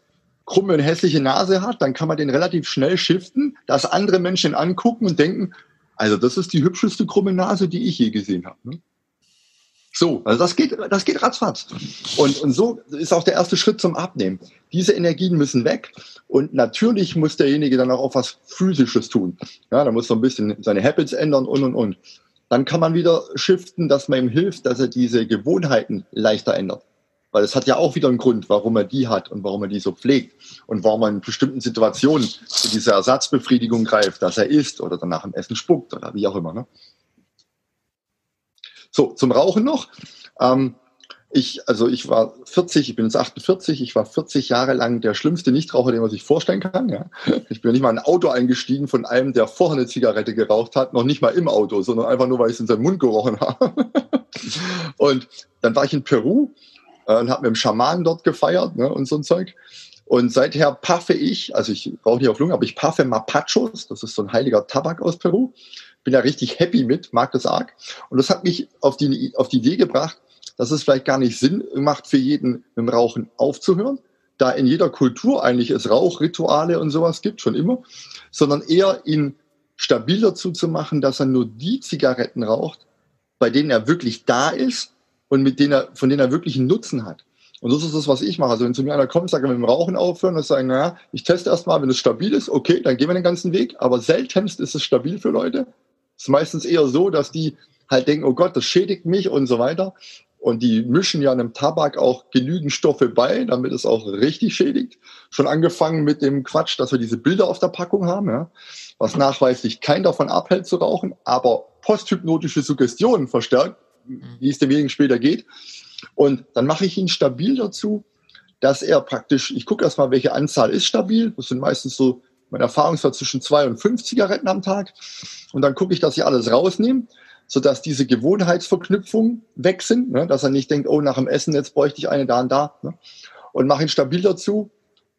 krumme und hässliche Nase hat, dann kann man den relativ schnell shiften, dass andere Menschen angucken und denken, also das ist die hübscheste krumme Nase, die ich je gesehen habe. Ne? So, also das geht, das geht ratzfatz. Und, und so ist auch der erste Schritt zum Abnehmen. Diese Energien müssen weg und natürlich muss derjenige dann auch was Physisches tun. Ja, da muss er ein bisschen seine Habits ändern und und und. Dann kann man wieder shiften, dass man ihm hilft, dass er diese Gewohnheiten leichter ändert. Weil es hat ja auch wieder einen Grund, warum er die hat und warum er die so pflegt und warum er in bestimmten Situationen zu dieser Ersatzbefriedigung greift, dass er isst oder danach im Essen spuckt oder wie auch immer. Ne? So, zum Rauchen noch. Ähm, ich, also ich war 40, ich bin jetzt 48, ich war 40 Jahre lang der schlimmste Nichtraucher, den man sich vorstellen kann. Ja. Ich bin nicht mal in ein Auto eingestiegen von einem, der vorher eine Zigarette geraucht hat, noch nicht mal im Auto, sondern einfach nur, weil ich es in seinen Mund gerochen habe. Und dann war ich in Peru äh, und habe mit dem Schamanen dort gefeiert ne, und so ein Zeug. Und seither paffe ich, also ich rauche nicht auf Lunge, aber ich paffe Mapachos, das ist so ein heiliger Tabak aus Peru bin da richtig happy mit, mag das arg. Und das hat mich auf die, auf die Idee gebracht, dass es vielleicht gar nicht Sinn macht, für jeden mit dem Rauchen aufzuhören, da in jeder Kultur eigentlich es Rauchrituale und sowas gibt, schon immer, sondern eher ihn stabil dazu zu machen, dass er nur die Zigaretten raucht, bei denen er wirklich da ist und mit denen er, von denen er wirklich einen Nutzen hat. Und das ist das, was ich mache. Also wenn zu mir einer kommt, sage ich, mit dem Rauchen aufhören, dann sagen, naja, ich teste erstmal, wenn es stabil ist, okay, dann gehen wir den ganzen Weg. Aber seltenst ist es stabil für Leute. Es ist meistens eher so, dass die halt denken, oh Gott, das schädigt mich und so weiter. Und die mischen ja einem Tabak auch genügend Stoffe bei, damit es auch richtig schädigt. Schon angefangen mit dem Quatsch, dass wir diese Bilder auf der Packung haben, ja, was nachweislich keinen davon abhält zu rauchen, aber posthypnotische Suggestionen verstärkt, wie es demjenigen später geht. Und dann mache ich ihn stabil dazu, dass er praktisch, ich gucke erstmal, welche Anzahl ist stabil. Das sind meistens so, mein Erfahrungswert zwischen zwei und fünf Zigaretten am Tag. Und dann gucke ich, dass ich alles rausnehme, sodass diese Gewohnheitsverknüpfungen weg sind, ne? dass er nicht denkt, oh, nach dem Essen, jetzt bräuchte ich eine da und da. Ne? Und mache ihn stabil dazu,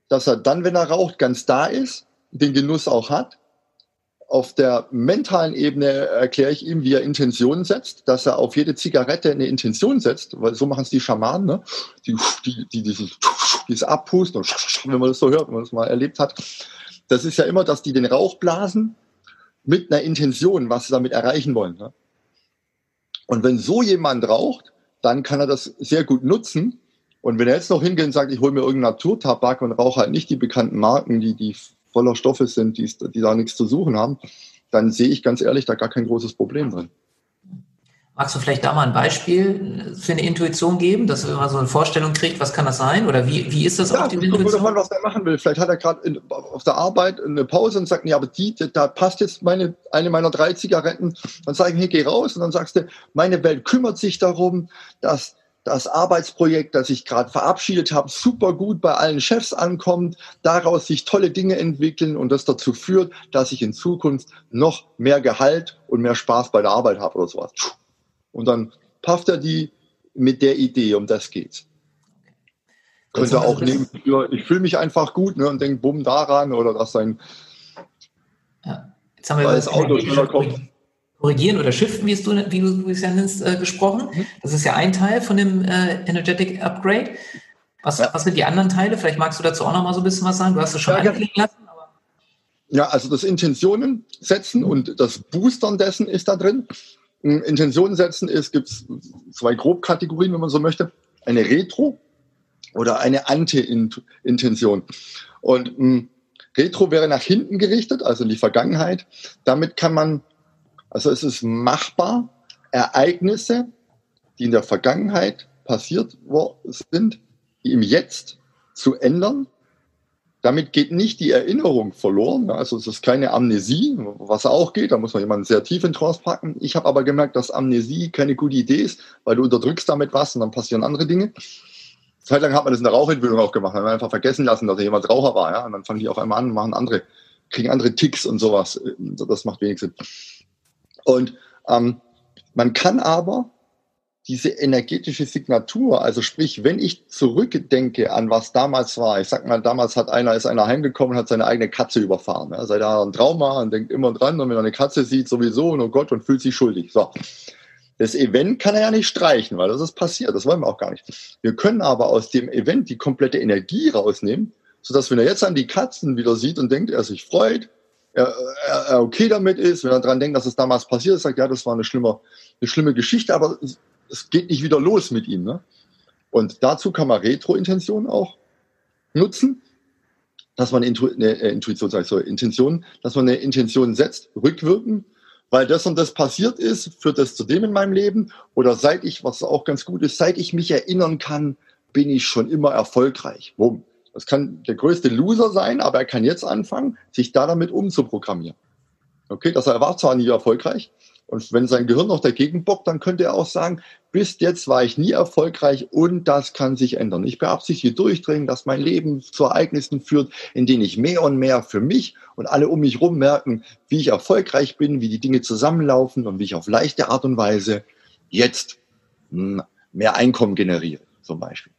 dass er dann, wenn er raucht, ganz da ist, den Genuss auch hat auf der mentalen Ebene erkläre ich ihm, wie er Intentionen setzt, dass er auf jede Zigarette eine Intention setzt, weil so machen es die Schamanen, ne? die, die, die dieses, dieses Abpusten, wenn man das so hört, wenn man das mal erlebt hat. Das ist ja immer, dass die den Rauch blasen mit einer Intention, was sie damit erreichen wollen. Ne? Und wenn so jemand raucht, dann kann er das sehr gut nutzen. Und wenn er jetzt noch hingeht und sagt, ich hole mir irgendeinen Naturtabak und rauche halt nicht die bekannten Marken, die, die voller Stoffe sind, die, die da nichts zu suchen haben, dann sehe ich ganz ehrlich da gar kein großes Problem drin. Magst du vielleicht da mal ein Beispiel für eine Intuition geben, dass man so eine Vorstellung kriegt, was kann das sein? Oder wie, wie ist das ja, auf die Intuition? Davon, was er machen will. Vielleicht hat er gerade auf der Arbeit eine Pause und sagt, ja, aber die, da passt jetzt meine, eine meiner drei Zigaretten. Dann sage ich, hey, geh raus. Und dann sagst du, meine Welt kümmert sich darum, dass das Arbeitsprojekt, das ich gerade verabschiedet habe, super gut bei allen Chefs ankommt, daraus sich tolle Dinge entwickeln und das dazu führt, dass ich in Zukunft noch mehr Gehalt und mehr Spaß bei der Arbeit habe oder sowas. Und dann pafft er die mit der Idee, um das geht's. Könnte auch nehmen, ich fühle mich einfach gut ne, und denke, bumm, daran oder dass sein ja. Jetzt haben wir das Auto schneller kommt korrigieren oder shiften, wie, es du, wie du es ja nennst, äh, gesprochen. Mhm. Das ist ja ein Teil von dem äh, Energetic Upgrade. Was, ja. was sind die anderen Teile? Vielleicht magst du dazu auch noch mal so ein bisschen was sagen. Du hast es schon ja, anklingen lassen. Aber ja, also das Intentionen setzen und das Boostern dessen ist da drin. Intentionen setzen ist, gibt es zwei Grobkategorien, wenn man so möchte. Eine Retro oder eine Anti-Intention. Und mh, hm, Retro wäre nach hinten gerichtet, also in die Vergangenheit. Damit kann man also es ist machbar, Ereignisse, die in der Vergangenheit passiert sind, im Jetzt zu ändern. Damit geht nicht die Erinnerung verloren. Also es ist keine Amnesie, was auch geht. Da muss man jemanden sehr tief in Trance packen. Ich habe aber gemerkt, dass Amnesie keine gute Idee ist, weil du unterdrückst damit was und dann passieren andere Dinge. Zeitlang hat man das in der Rauchentwicklung auch gemacht. Man hat einfach vergessen lassen, dass jemand Raucher war. Ja? Und dann fangen die auf einmal an, machen andere, kriegen andere Ticks und sowas. Das macht wenig Sinn. Und ähm, man kann aber diese energetische Signatur, also sprich, wenn ich zurückdenke an was damals war, ich sag mal, damals hat einer, ist einer heimgekommen und hat seine eigene Katze überfahren. Ja, seit er ein Trauma und denkt immer dran und wenn er eine Katze sieht, sowieso und oh Gott und fühlt sich schuldig. So. Das Event kann er ja nicht streichen, weil das ist passiert. Das wollen wir auch gar nicht. Wir können aber aus dem Event die komplette Energie rausnehmen, sodass wenn er jetzt an die Katzen wieder sieht und denkt, er sich freut, er, er okay damit ist, wenn er daran denkt, dass es damals passiert ist, sagt, ja, das war eine schlimme, eine schlimme Geschichte, aber es, geht nicht wieder los mit ihm. Ne? Und dazu kann man Retro-Intention auch nutzen, dass man eine, eine äh, Intuition, sag ich so, Intention, dass man eine Intention setzt, rückwirken, weil das und das passiert ist, führt das zu dem in meinem Leben. Oder seit ich, was auch ganz gut ist, seit ich mich erinnern kann, bin ich schon immer erfolgreich. Bumm. Das kann der größte Loser sein, aber er kann jetzt anfangen, sich da damit umzuprogrammieren. Okay, dass er war zwar nie erfolgreich und wenn sein Gehirn noch dagegen bockt, dann könnte er auch sagen, bis jetzt war ich nie erfolgreich und das kann sich ändern. Ich beabsichtige durchdringen, dass mein Leben zu Ereignissen führt, in denen ich mehr und mehr für mich und alle um mich herum merken, wie ich erfolgreich bin, wie die Dinge zusammenlaufen und wie ich auf leichte Art und Weise jetzt hm, mehr Einkommen generiere, zum Beispiel.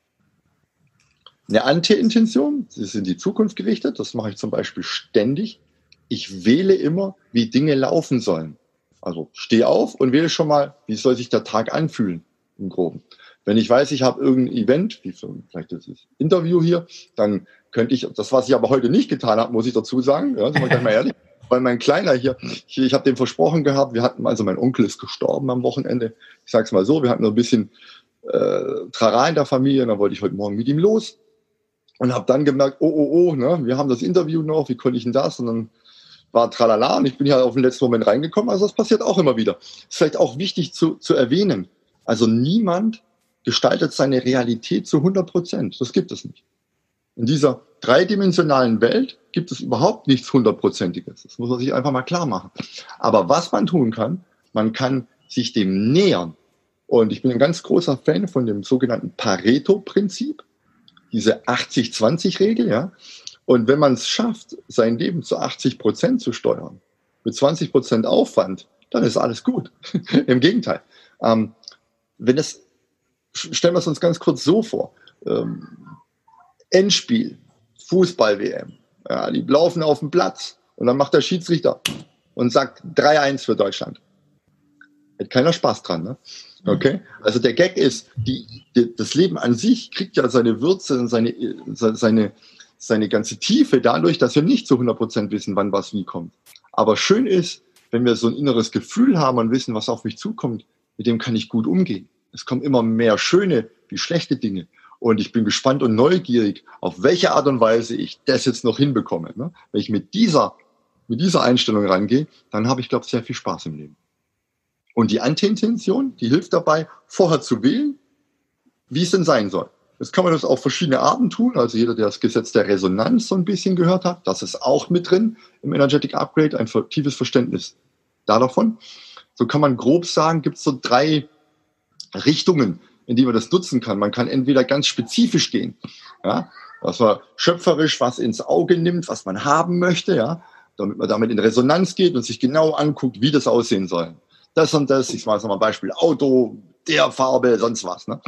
Eine Anti-Intention, sie ist in die Zukunft gerichtet, das mache ich zum Beispiel ständig. Ich wähle immer, wie Dinge laufen sollen. Also stehe auf und wähle schon mal, wie soll sich der Tag anfühlen im Groben. Wenn ich weiß, ich habe irgendein Event, wie vielleicht das Interview hier, dann könnte ich, das was ich aber heute nicht getan habe, muss ich dazu sagen, ja, sind wir gleich mal ehrlich, weil mein Kleiner hier, ich, ich habe dem versprochen gehabt, wir hatten, also mein Onkel ist gestorben am Wochenende, ich sage es mal so, wir hatten nur ein bisschen äh, Trara in der Familie. Und dann wollte ich heute Morgen mit ihm los und habe dann gemerkt, oh, oh, oh, ne, wir haben das Interview noch, wie konnte ich denn das? Und dann war tralala und ich bin ja auf den letzten Moment reingekommen. Also das passiert auch immer wieder. Ist vielleicht auch wichtig zu, zu erwähnen. Also niemand gestaltet seine Realität zu 100 Prozent. Das gibt es nicht. In dieser dreidimensionalen Welt gibt es überhaupt nichts hundertprozentiges. Das muss man sich einfach mal klar machen. Aber was man tun kann, man kann sich dem nähern. Und ich bin ein ganz großer Fan von dem sogenannten Pareto-Prinzip, diese 80-20-Regel, ja. Und wenn man es schafft, sein Leben zu 80 Prozent zu steuern, mit 20 Prozent Aufwand, dann ist alles gut. Im Gegenteil. Ähm, wenn es, stellen wir es uns ganz kurz so vor. Ähm, Endspiel, Fußball-WM. Ja, die laufen auf dem Platz und dann macht der Schiedsrichter und sagt 3-1 für Deutschland. Hat keiner Spaß dran, ne? Okay? Also der Gag ist, die, die, das Leben an sich kriegt ja seine Würze und seine, seine, seine ganze Tiefe dadurch, dass wir nicht zu 100% wissen, wann was wie kommt. Aber schön ist, wenn wir so ein inneres Gefühl haben und wissen, was auf mich zukommt, mit dem kann ich gut umgehen. Es kommen immer mehr schöne wie schlechte Dinge. Und ich bin gespannt und neugierig, auf welche Art und Weise ich das jetzt noch hinbekomme. Ne? Wenn ich mit dieser, mit dieser Einstellung rangehe, dann habe ich, glaube ich, sehr viel Spaß im Leben. Und die Anti-Intention, die hilft dabei, vorher zu wählen, wie es denn sein soll. Jetzt kann man das auf verschiedene Arten tun. Also jeder, der das Gesetz der Resonanz so ein bisschen gehört hat, das ist auch mit drin im Energetic Upgrade, ein tiefes Verständnis da davon. So kann man grob sagen, gibt es so drei Richtungen, in die man das nutzen kann. Man kann entweder ganz spezifisch gehen, ja, dass man schöpferisch was ins Auge nimmt, was man haben möchte, ja, damit man damit in Resonanz geht und sich genau anguckt, wie das aussehen soll. Das und das, ich mache mal ein Beispiel, Auto, der Farbe, sonst was. Ne?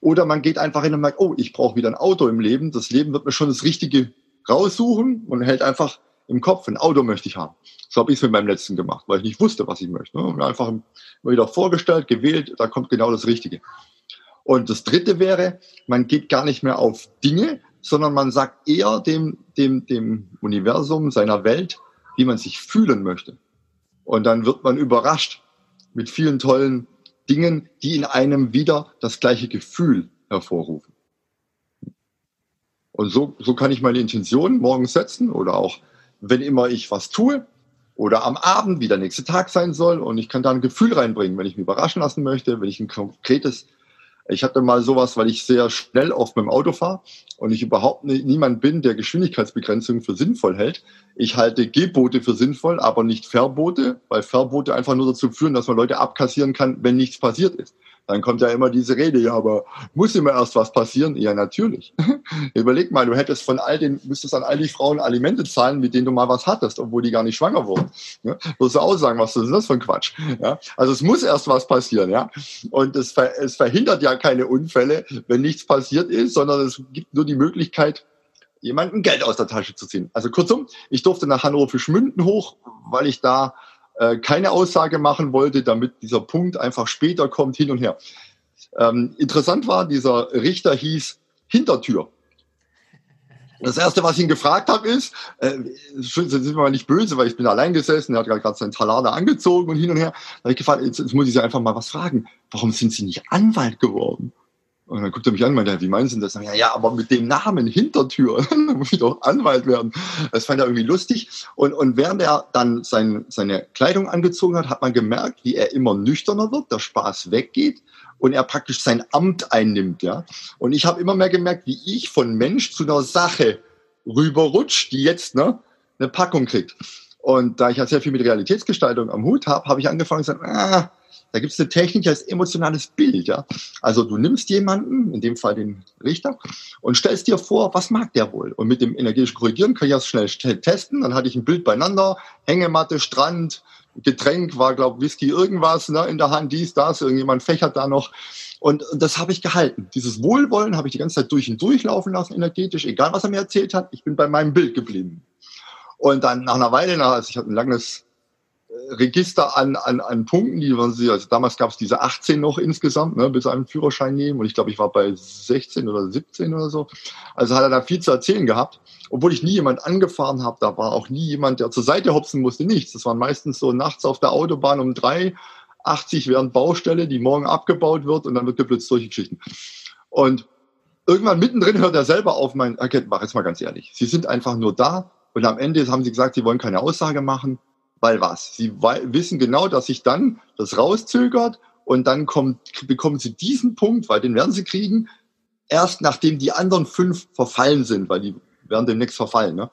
Oder man geht einfach hin und merkt, oh, ich brauche wieder ein Auto im Leben. Das Leben wird mir schon das Richtige raussuchen und hält einfach im Kopf, ein Auto möchte ich haben. So habe ich es mit meinem letzten gemacht, weil ich nicht wusste, was ich möchte. Ne? Und einfach immer wieder vorgestellt, gewählt, da kommt genau das Richtige. Und das dritte wäre, man geht gar nicht mehr auf Dinge, sondern man sagt eher dem, dem, dem Universum, seiner Welt, wie man sich fühlen möchte. Und dann wird man überrascht mit vielen tollen Dingen, die in einem wieder das gleiche Gefühl hervorrufen. Und so, so kann ich meine Intention morgens setzen oder auch, wenn immer ich was tue oder am Abend, wie der nächste Tag sein soll. Und ich kann da ein Gefühl reinbringen, wenn ich mich überraschen lassen möchte, wenn ich ein konkretes ich hatte mal sowas, weil ich sehr schnell oft mit dem Auto fahre und ich überhaupt nie, niemand bin, der Geschwindigkeitsbegrenzungen für sinnvoll hält. Ich halte Gebote für sinnvoll, aber nicht Verbote, weil Verbote einfach nur dazu führen, dass man Leute abkassieren kann, wenn nichts passiert ist. Dann kommt ja immer diese Rede, ja, aber muss immer erst was passieren? Ja, natürlich. Überleg mal, du hättest von all den, müsstest an all die Frauen Alimente zahlen, mit denen du mal was hattest, obwohl die gar nicht schwanger wurden. Ja? Wirst du auch sagen, was ist das für ein Quatsch? Ja? Also es muss erst was passieren, ja. Und es, ver es verhindert ja keine Unfälle, wenn nichts passiert ist, sondern es gibt nur die Möglichkeit, jemandem Geld aus der Tasche zu ziehen. Also kurzum, ich durfte nach Hannover Fischmünden hoch, weil ich da äh, keine Aussage machen wollte, damit dieser Punkt einfach später kommt, hin und her. Ähm, interessant war, dieser Richter hieß Hintertür. Das erste, was ich ihn gefragt habe, ist, äh, sind wir mal nicht böse, weil ich bin allein gesessen, er hat gerade seinen Talar angezogen und hin und her. Da habe ich gefragt, jetzt, jetzt muss ich Sie einfach mal was fragen. Warum sind Sie nicht Anwalt geworden? Und dann guckt er mich an und meinte, wie meinen Sie das? Ja, ja, aber mit dem Namen Hintertür, dann muss ich doch Anwalt werden. Das fand er irgendwie lustig. Und, und während er dann sein, seine Kleidung angezogen hat, hat man gemerkt, wie er immer nüchterner wird, der Spaß weggeht und er praktisch sein Amt einnimmt. Ja? Und ich habe immer mehr gemerkt, wie ich von Mensch zu einer Sache rüberrutscht, die jetzt ne, eine Packung kriegt. Und da ich ja sehr viel mit Realitätsgestaltung am Hut habe, habe ich angefangen zu sagen, ah, da gibt es eine Technik, heißt emotionales Bild. Ja? Also du nimmst jemanden, in dem Fall den Richter, und stellst dir vor, was mag der wohl? Und mit dem energetischen Korrigieren kann ich das schnell testen. Dann hatte ich ein Bild beieinander, Hängematte, Strand, Getränk war, glaube Whisky, irgendwas ne, in der Hand, dies, das, irgendjemand fächert da noch. Und das habe ich gehalten. Dieses Wohlwollen habe ich die ganze Zeit durch und durchlaufen lassen, energetisch, egal was er mir erzählt hat. Ich bin bei meinem Bild geblieben. Und dann nach einer Weile, nach, also ich hatte ein langes Register an, an, an Punkten, die man sie, also damals gab es diese 18 noch insgesamt, ne, bis einen Führerschein nehmen und ich glaube, ich war bei 16 oder 17 oder so. Also hat er da viel zu erzählen gehabt, obwohl ich nie jemand angefahren habe, da war auch nie jemand, der zur Seite hopsen musste, nichts. Das waren meistens so nachts auf der Autobahn um drei 80 wären Baustelle, die morgen abgebaut wird und dann wird geblitzt solche Geschichten. Und irgendwann mittendrin hört er selber auf, mein, Herr Kettenbach, jetzt mal ganz ehrlich, Sie sind einfach nur da und am Ende haben Sie gesagt, Sie wollen keine Aussage machen, weil was? Sie wissen genau, dass sich dann das rauszögert und dann kommt, bekommen Sie diesen Punkt, weil den werden Sie kriegen, erst nachdem die anderen fünf verfallen sind, weil die werden demnächst verfallen. Ne?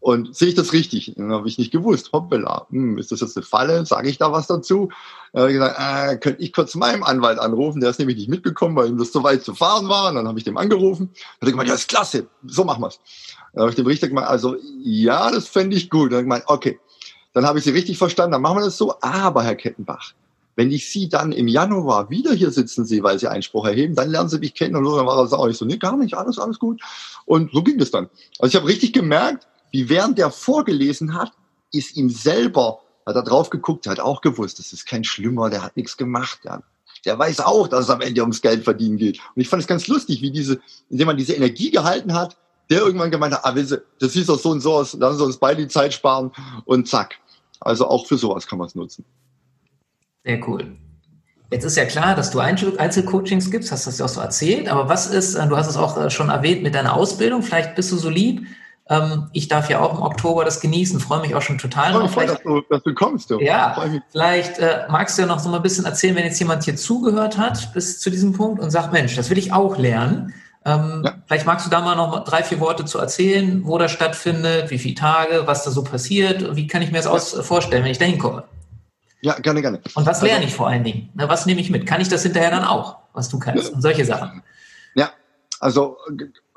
Und sehe ich das richtig? Dann habe ich nicht gewusst. Hoppala, hm, ist das jetzt eine Falle? Sage ich da was dazu? Dann habe ich gesagt, äh, könnte ich kurz meinem Anwalt anrufen? Der ist nämlich nicht mitgekommen, weil ihm das zu weit zu fahren war. Und dann habe ich dem angerufen. Dann hat er gemeint, ja, ist klasse, so machen wir's. Dann habe ich dem Richter gemeint, also ja, das fände ich gut. Dann habe ich gemeint, okay, dann habe ich Sie richtig verstanden, dann machen wir das so. Aber, Herr Kettenbach, wenn ich Sie dann im Januar wieder hier sitzen sehe, weil Sie Einspruch erheben, dann lernen Sie mich kennen und dann war das auch. Ich so, nee, gar nicht, alles, alles gut. Und so ging das dann. Also ich habe richtig gemerkt, wie während der vorgelesen hat, ist ihm selber, hat er drauf geguckt, hat auch gewusst, das ist kein Schlimmer, der hat nichts gemacht. Der, der weiß auch, dass es am Ende ums Geld verdienen geht. Und ich fand es ganz lustig, wie diese, indem man diese Energie gehalten hat, der irgendwann gemeint hat, ah, das sieht doch so und so aus, lassen Sie uns beide die Zeit sparen und zack. Also auch für sowas kann man es nutzen. Sehr cool. Jetzt ist ja klar, dass du Einzelcoachings gibst, hast das ja auch so erzählt, aber was ist, du hast es auch äh, schon erwähnt mit deiner Ausbildung, vielleicht bist du so lieb, ähm, ich darf ja auch im Oktober das genießen, freue mich auch schon total. Ich freue mich, dass du, dass du kommst. Du. Ja, vielleicht äh, magst du ja noch so mal ein bisschen erzählen, wenn jetzt jemand hier zugehört hat bis zu diesem Punkt und sagt, Mensch, das will ich auch lernen. Ähm, ja. Vielleicht magst du da mal noch drei, vier Worte zu erzählen, wo das stattfindet, wie viele Tage, was da so passiert, wie kann ich mir das ja. aus vorstellen, wenn ich da hinkomme? Ja, gerne, gerne. Und was lerne also, ich vor allen Dingen? Na, was nehme ich mit? Kann ich das hinterher dann auch, was du kannst? Und solche Sachen. Ja, also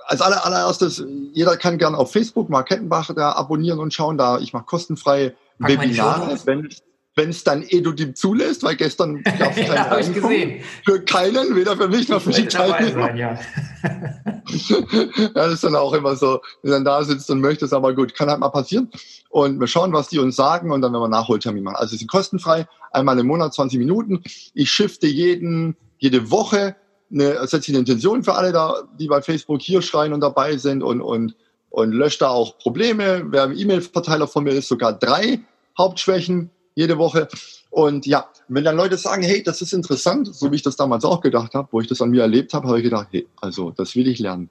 als aller, allererstes, jeder kann gerne auf Facebook Mark Kettenbach da abonnieren und schauen. Da ich mache kostenfreie Pack Webinare, wenn wenn es dann Edudim zulässt, weil gestern gab es ja, keinen gesehen. für keinen, weder für mich noch für die Teilnehmer. Ja. ja, das ist dann auch immer so, wenn dann da sitzt und möchtest, aber gut, kann halt mal passieren. Und wir schauen, was die uns sagen und dann werden wir Nachholtermin machen. Also sie sind kostenfrei, einmal im Monat 20 Minuten. Ich shifte jeden, jede Woche eine, setze eine Intention für alle da, die bei Facebook hier schreien und dabei sind und, und, und lösche da auch Probleme. Wer im E-Mail-Verteiler von mir ist, sogar drei Hauptschwächen jede Woche. Und ja, wenn dann Leute sagen, hey, das ist interessant, so wie ich das damals auch gedacht habe, wo ich das an mir erlebt habe, habe ich gedacht, hey, also das will ich lernen.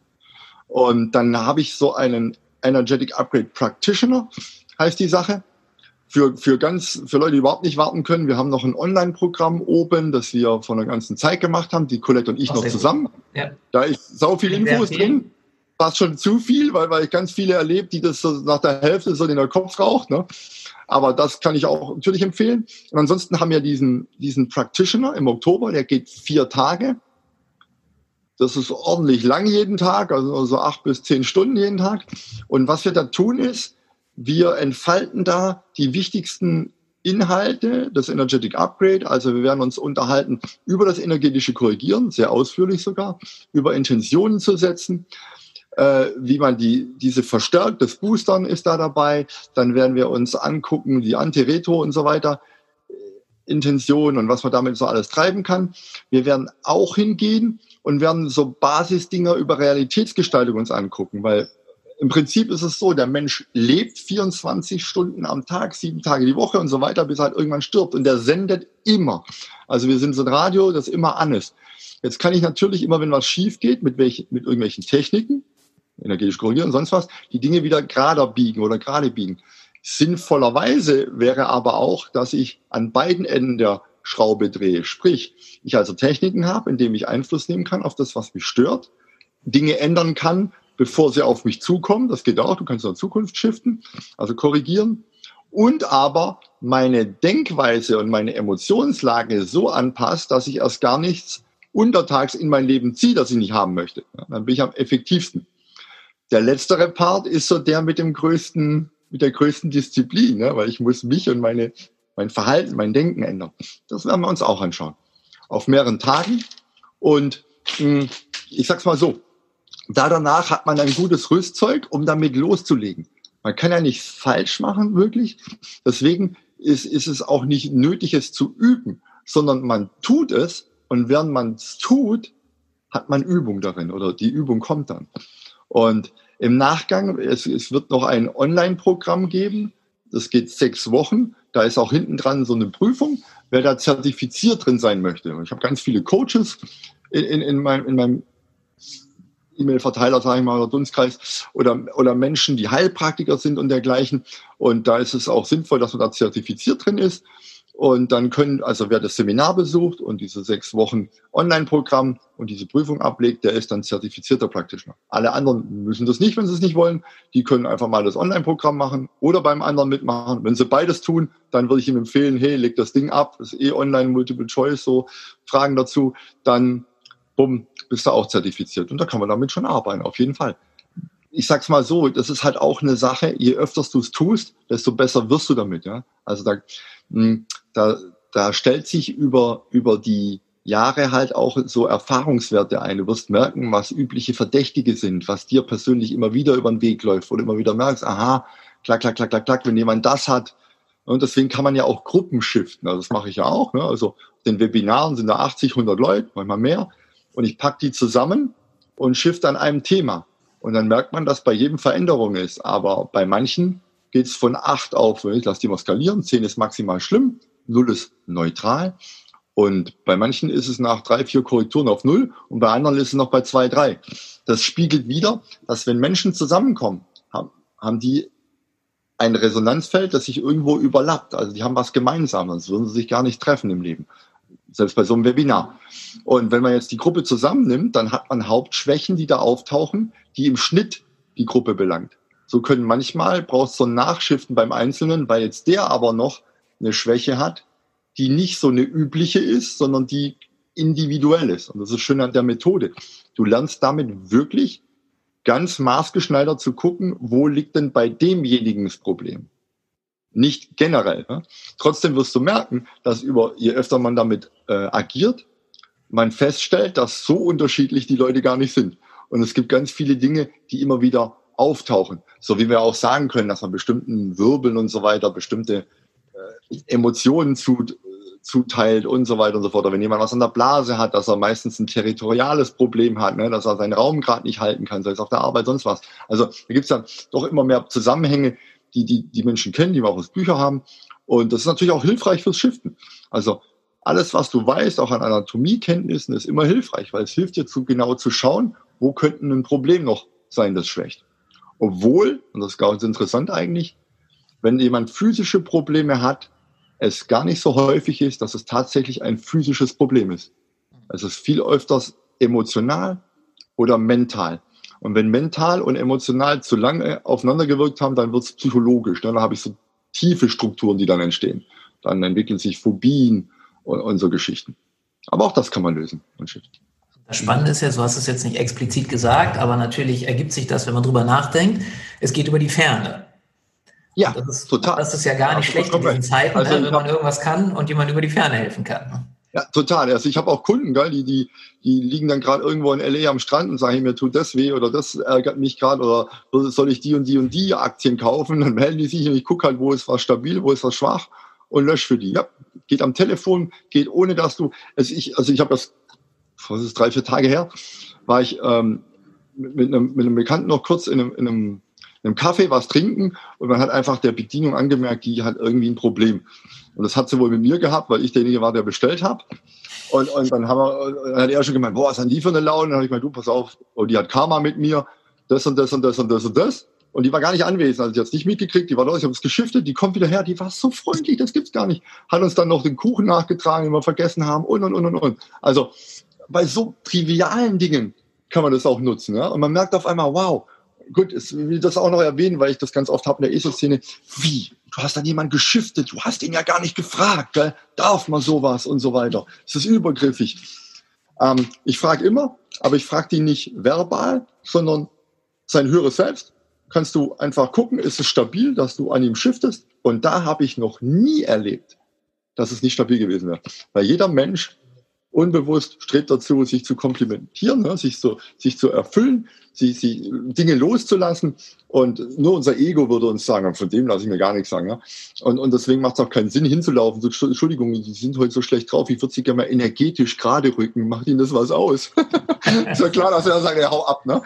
Und dann habe ich so einen Energetic Upgrade Practitioner, heißt die Sache für, für ganz, für Leute, die überhaupt nicht warten können, wir haben noch ein Online-Programm oben, das wir von der ganzen Zeit gemacht haben, die Colette und ich Ach, noch zusammen. Ja. Da ist sau viel Infos drin. Fast schon zu viel, weil, weil ich ganz viele erlebt, die das so nach der Hälfte so in der Kopf raucht, ne? Aber das kann ich auch natürlich empfehlen. Und ansonsten haben wir diesen, diesen Practitioner im Oktober, der geht vier Tage. Das ist ordentlich lang jeden Tag, also so acht bis zehn Stunden jeden Tag. Und was wir da tun ist, wir entfalten da die wichtigsten Inhalte des Energetic Upgrade. Also wir werden uns unterhalten über das energetische Korrigieren, sehr ausführlich sogar, über Intentionen zu setzen, äh, wie man die, diese verstärkt, das Boostern ist da dabei. Dann werden wir uns angucken, die Antiretro und so weiter. Intention und was man damit so alles treiben kann. Wir werden auch hingehen und werden so Basisdinger über Realitätsgestaltung uns angucken, weil im Prinzip ist es so, der Mensch lebt 24 Stunden am Tag, sieben Tage die Woche und so weiter, bis er halt irgendwann stirbt. Und der sendet immer. Also wir sind so ein Radio, das immer an ist. Jetzt kann ich natürlich immer, wenn was schief geht, mit, welch, mit irgendwelchen Techniken, energetisch korrigieren und sonst was, die Dinge wieder gerader biegen oder gerade biegen. Sinnvollerweise wäre aber auch, dass ich an beiden Enden der Schraube drehe. Sprich, ich also Techniken habe, indem ich Einfluss nehmen kann auf das, was mich stört, Dinge ändern kann, bevor sie auf mich zukommen. Das geht auch. Du kannst in Zukunft shiften, also korrigieren. Und aber meine Denkweise und meine Emotionslage so anpasst, dass ich erst gar nichts untertags in mein Leben ziehe, das ich nicht haben möchte. dann bin ich am effektivsten. Der letztere Part ist so der mit dem größten, mit der größten Disziplin, ne? weil ich muss mich und meine, mein Verhalten, mein Denken ändern. Das werden wir uns auch anschauen. Auf mehreren Tagen. Und mh, hm, ich sag's mal so, da danach hat man ein gutes Rüstzeug, um damit loszulegen. Man kann ja nichts falsch machen, wirklich. Deswegen ist, ist es auch nicht nötig, es zu üben, sondern man tut es und während man es tut, hat man Übung darin oder die Übung kommt dann. Und im Nachgang, es, es wird noch ein Online-Programm geben, das geht sechs Wochen. Da ist auch hinten dran so eine Prüfung. wer da zertifiziert drin sein möchte. Ich habe ganz viele Coaches in, in, in, meinem, in meinem E-Mail-Verteiler, sage ich mal, oder Dunstkreis, oder, oder Menschen, die Heilpraktiker sind und dergleichen. Und da ist es auch sinnvoll, dass man da zertifiziert drin ist. Und dann können, also wer das Seminar besucht und diese sechs Wochen Online-Programm und diese Prüfung ablegt, der ist dann zertifizierter Practitioner. Alle anderen müssen das nicht, wenn sie es nicht wollen. Die können einfach mal das Online-Programm machen oder beim anderen mitmachen. Wenn sie beides tun, dann würde ich ihm empfehlen, hey, leg das Ding ab, das ist eh online, Multiple Choice, so Fragen dazu, dann bumm, bist du auch zertifiziert. Und da kann man damit schon arbeiten, auf jeden Fall ich sag's mal so, das ist halt auch eine Sache, je öfters du es tust, desto besser wirst du damit, ja. Also da, hm, da, da stellt sich über, über die Jahre halt auch so Erfahrungswerte ein. Du wirst merken, was übliche Verdächtige sind, was dir persönlich immer wieder über den Weg läuft, wo du immer wieder merkst, aha, klack, klack, klack, klack, klack, wenn jemand das hat. Und deswegen kann man ja auch Gruppen shiften. Also das mache ich ja auch. Ne? Also den Webinaren sind da 80, 100 Leute, manchmal mehr. Und ich pack die zusammen und shift an einem Thema. Und dann merkt man, dass bei jedem Veränderung ist. Aber bei manchen geht es von acht auf, ich lasse die mal skalieren, zehn ist maximal schlimm, null ist neutral. Und bei manchen ist es nach drei, vier Korrekturen auf null und bei anderen ist es noch bei zwei, drei. Das spiegelt wieder, dass wenn Menschen zusammenkommen, haben, haben die ein Resonanzfeld, das sich irgendwo überlappt. Also die haben was gemeinsam, sonst würden sie sich gar nicht treffen im Leben. Selbst bei so einem Webinar. Und wenn man jetzt die Gruppe zusammennimmt, dann hat man Hauptschwächen, die da auftauchen, die im Schnitt die Gruppe belangt. So können manchmal brauchst du so ein Nachschiften beim Einzelnen, weil jetzt der aber noch eine Schwäche hat, die nicht so eine übliche ist, sondern die individuell ist. Und das ist schön an der Methode. Du lernst damit wirklich ganz maßgeschneidert zu gucken, wo liegt denn bei demjenigen das Problem. Nicht generell. Ne? Trotzdem wirst du merken, dass über, je öfter man damit äh, agiert, man feststellt, dass so unterschiedlich die Leute gar nicht sind. Und es gibt ganz viele Dinge, die immer wieder auftauchen. So wie wir auch sagen können, dass man bestimmten Wirbeln und so weiter bestimmte äh, Emotionen zu, zuteilt und so weiter und so fort. Oder wenn jemand was an der Blase hat, dass er meistens ein territoriales Problem hat, ne, dass er seinen Raum gerade nicht halten kann, sei es auf der Arbeit, sonst was. Also da gibt es dann doch immer mehr Zusammenhänge, die, die die Menschen kennen, die wir auch aus Büchern haben. Und das ist natürlich auch hilfreich fürs Shiften. Also alles, was du weißt, auch an Anatomiekenntnissen, ist immer hilfreich, weil es hilft dir zu genau zu schauen, wo könnte ein Problem noch sein, das schwächt. Obwohl, und das ist ganz interessant eigentlich, wenn jemand physische Probleme hat, es gar nicht so häufig ist, dass es tatsächlich ein physisches Problem ist. Es ist viel öfters emotional oder mental. Und wenn mental und emotional zu lange aufeinander gewirkt haben, dann wird es psychologisch. Dann habe ich so tiefe Strukturen, die dann entstehen. Dann entwickeln sich Phobien und, und so Geschichten. Aber auch das kann man lösen. Das Spannende ist ja, du hast es jetzt nicht explizit gesagt, aber natürlich ergibt sich das, wenn man drüber nachdenkt. Es geht über die Ferne. Ja, das ist, total. Das ist ja gar nicht schlecht in diesen Zeiten, also, ne, wenn man irgendwas kann und jemand über die Ferne helfen kann. Ja, total. Also ich habe auch Kunden, gell, die, die, die liegen dann gerade irgendwo in LA am Strand und sagen, mir tut das weh oder das ärgert mich gerade oder soll ich die und die und die Aktien kaufen? Dann melden die sich und ich gucke halt, wo ist was stabil, wo ist was schwach und lösche für die. Ja, geht am Telefon, geht ohne dass du. Also ich, also ich habe das was ist drei, vier Tage her, war ich ähm, mit, einem, mit einem Bekannten noch kurz in einem, in einem, in einem Kaffee was trinken und man hat einfach der Bedienung angemerkt, die hat irgendwie ein Problem. Und das hat sie wohl mit mir gehabt, weil ich derjenige war, der bestellt hat. Und, und dann, haben wir, dann hat er schon gemeint, boah, was haben die für eine Laune? Dann habe ich gemeint, du, pass auf, und die hat Karma mit mir, das und das und das und das und das. Und die war gar nicht anwesend, also die hat es nicht mitgekriegt, die war los, ich habe es geschiftet, die kommt wieder her, die war so freundlich, das gibt's gar nicht. Hat uns dann noch den Kuchen nachgetragen, den wir vergessen haben und und und und und. Also bei so trivialen Dingen kann man das auch nutzen. Ja? Und man merkt auf einmal, wow, gut, ich will das auch noch erwähnen, weil ich das ganz oft habe in der ESO-Szene. Wie? Du hast dann jemanden geschiftet, du hast ihn ja gar nicht gefragt, gell? darf man sowas und so weiter. Es ist übergriffig. Ähm, ich frage immer, aber ich frage die nicht verbal, sondern sein höheres Selbst. Kannst du einfach gucken, ist es stabil, dass du an ihm shiftest? Und da habe ich noch nie erlebt, dass es nicht stabil gewesen wäre. Weil jeder Mensch unbewusst strebt dazu, sich zu komplimentieren, ne, sich, so, sich zu erfüllen, sich, sich Dinge loszulassen. Und nur unser Ego würde uns sagen, von dem lasse ich mir gar nichts sagen. Ja? Und, und deswegen macht es auch keinen Sinn, hinzulaufen. So, Entschuldigung, Sie sind heute so schlecht drauf, ich würde Sie gerne mal energetisch gerade rücken. Macht Ihnen das was aus? ist ja klar, dass er sagt, ja, hau ab. Ne?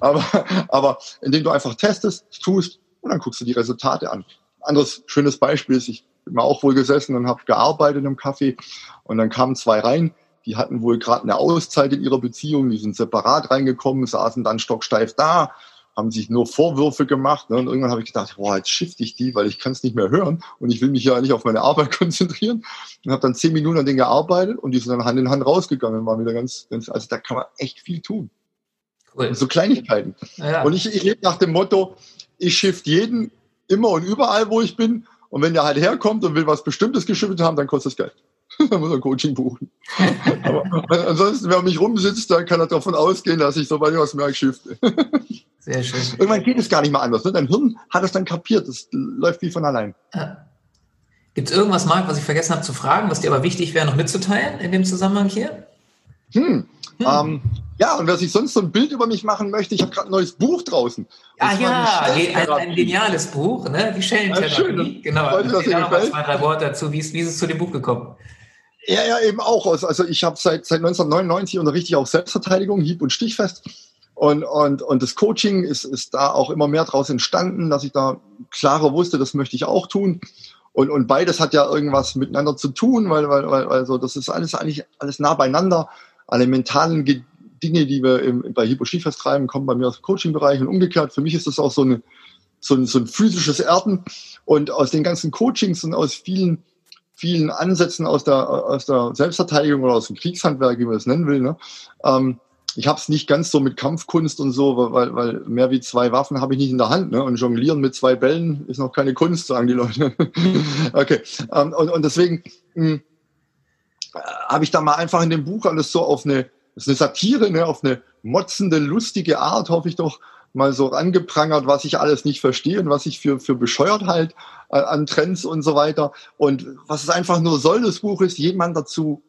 Aber, aber indem du einfach testest, tust, und dann guckst du die Resultate an. anderes schönes Beispiel ist, ich bin auch wohl gesessen und habe gearbeitet im Café und dann kamen zwei rein, die hatten wohl gerade eine Auszeit in ihrer Beziehung, die sind separat reingekommen, saßen dann stocksteif da, haben sich nur Vorwürfe gemacht. Ne? Und irgendwann habe ich gedacht, boah, jetzt shifte ich die, weil ich kann es nicht mehr hören und ich will mich ja nicht auf meine Arbeit konzentrieren. Und habe dann zehn Minuten an denen gearbeitet und die sind dann Hand in Hand rausgegangen und waren wieder ganz, ganz also da kann man echt viel tun. Cool. So Kleinigkeiten. Ja. Und ich, ich lebe nach dem Motto, ich shift jeden immer und überall, wo ich bin. Und wenn der halt herkommt und will was Bestimmtes geschiftet haben, dann kostet es Geld. dann muss er Coaching buchen. Aber ansonsten, wer um mich rumsitzt, dann kann er davon ausgehen, dass ich sobald ich was merke, shifte. Sehr schön. Irgendwann geht es gar nicht mehr anders. Ne? Dein Hirn hat es dann kapiert. Das läuft wie von allein. Gibt es irgendwas, Marc, was ich vergessen habe zu fragen, was dir aber wichtig wäre, noch mitzuteilen in dem Zusammenhang hier? Hm. Hm. Ähm, ja, und wer sich sonst so ein Bild über mich machen möchte, ich habe gerade ein neues Buch draußen. Ah ja, ein, ein, geniales Buch, ne? die Schellentherapie. Ja, schön, genau, freut mich, dass da noch mal zwei, drei Worte dazu. Wie ist, wie ist es zu dem Buch gekommen? Ja, ja, eben auch. Also ich habe seit, seit 1999 unterrichte ich auch Selbstverteidigung, Hieb- und Stichfest. Und, und, und das Coaching ist, ist da auch immer mehr daraus entstanden, dass ich da klarer wusste, das möchte ich auch tun. Und, und beides hat ja irgendwas miteinander zu tun, weil, weil, weil also das ist alles eigentlich alles nah beieinander. Alle mentalen Dinge, die wir im, bei Hyposchifers treiben, kommen bei mir aus dem Coaching-Bereich und umgekehrt. Für mich ist das auch so, eine, so, ein, so ein physisches Erden. Und aus den ganzen Coachings und aus vielen, vielen Ansätzen aus der, aus der Selbstverteidigung oder aus dem Kriegshandwerk, wie man das nennen will, ne, ähm, ich habe es nicht ganz so mit Kampfkunst und so, weil, weil mehr wie zwei Waffen habe ich nicht in der Hand. Ne? Und jonglieren mit zwei Bällen ist noch keine Kunst, sagen die Leute. okay. Ähm, und, und deswegen hm, habe ich da mal einfach in dem Buch alles so auf eine, das ist eine Satire, ne? auf eine motzende, lustige Art, hoffe ich doch, mal so angeprangert, was ich alles nicht verstehe und was ich für, für bescheuert halt äh, an Trends und so weiter. Und was es einfach nur soll, das Buch ist, jemand dazu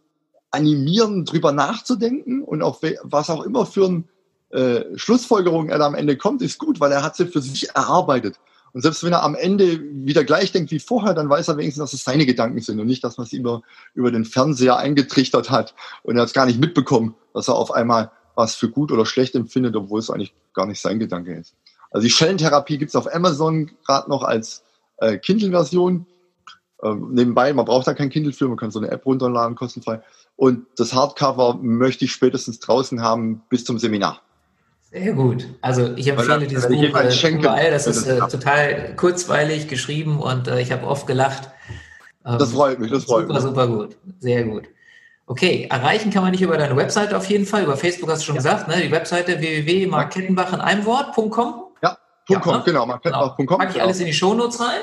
animieren, drüber nachzudenken und auf was auch immer für ein äh, Schlussfolgerung er am Ende kommt, ist gut, weil er hat sie für sich erarbeitet. Und selbst wenn er am Ende wieder gleich denkt wie vorher, dann weiß er wenigstens, dass es seine Gedanken sind und nicht, dass man es über, über den Fernseher eingetrichtert hat und er hat es gar nicht mitbekommen, dass er auf einmal was für gut oder schlecht empfindet, obwohl es eigentlich gar nicht sein Gedanke ist. Also die Schellentherapie gibt es auf Amazon gerade noch als äh, Kindle-Version. Ähm, nebenbei, man braucht da kein Kindle für, man kann so eine App runterladen, kostenfrei. Und das Hardcover möchte ich spätestens draußen haben bis zum Seminar. Sehr gut. Also ich empfehle Weil, dieses Buch äh, überall. Das ist äh, total kurzweilig geschrieben und äh, ich habe oft gelacht. Ähm, das freut mich, das freut super, mich. Super, super gut. Sehr gut. Okay, erreichen kann man nicht über deine Webseite auf jeden Fall. Über Facebook hast du schon ja. gesagt, ne? Die Webseite www.markettenbach in einem Wort.com. Ja, ja, .com, ne? genau, markettenbach.com. Genau. Pack ich alles in die Shownotes rein.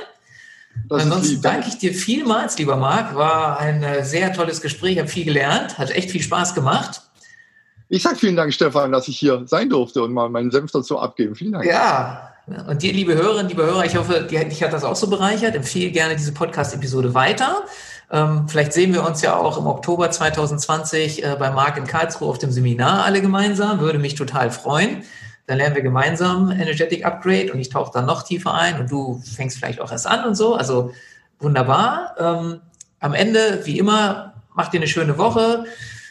Das Ansonsten danke ich dir vielmals, lieber Marc. War ein äh, sehr tolles Gespräch, habe viel gelernt, hat echt viel Spaß gemacht. Ich sage vielen Dank, Stefan, dass ich hier sein durfte und mal meinen Senf dazu abgeben. Vielen Dank. Ja, und dir, liebe Hörerinnen, liebe Hörer, ich hoffe, dich hat das auch so bereichert. Empfehle gerne diese Podcast-Episode weiter. Ähm, vielleicht sehen wir uns ja auch im Oktober 2020 äh, bei Marc in Karlsruhe auf dem Seminar alle gemeinsam. Würde mich total freuen. Dann lernen wir gemeinsam Energetic Upgrade und ich tauche dann noch tiefer ein und du fängst vielleicht auch erst an und so. Also wunderbar. Ähm, am Ende, wie immer, mach dir eine schöne Woche,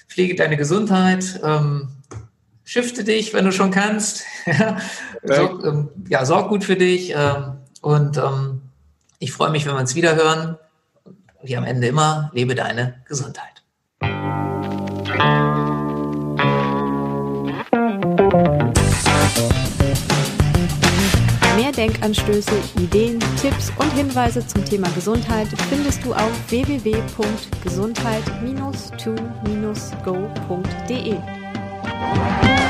pflege deine Gesundheit, ähm, shifte dich, wenn du schon kannst. sorg, ähm, ja, sorg gut für dich ähm, und ähm, ich freue mich, wenn wir uns wieder hören. Wie am Ende immer, lebe deine Gesundheit. Denkanstöße, Ideen, Tipps und Hinweise zum Thema Gesundheit findest du auf www.gesundheit-to-go.de.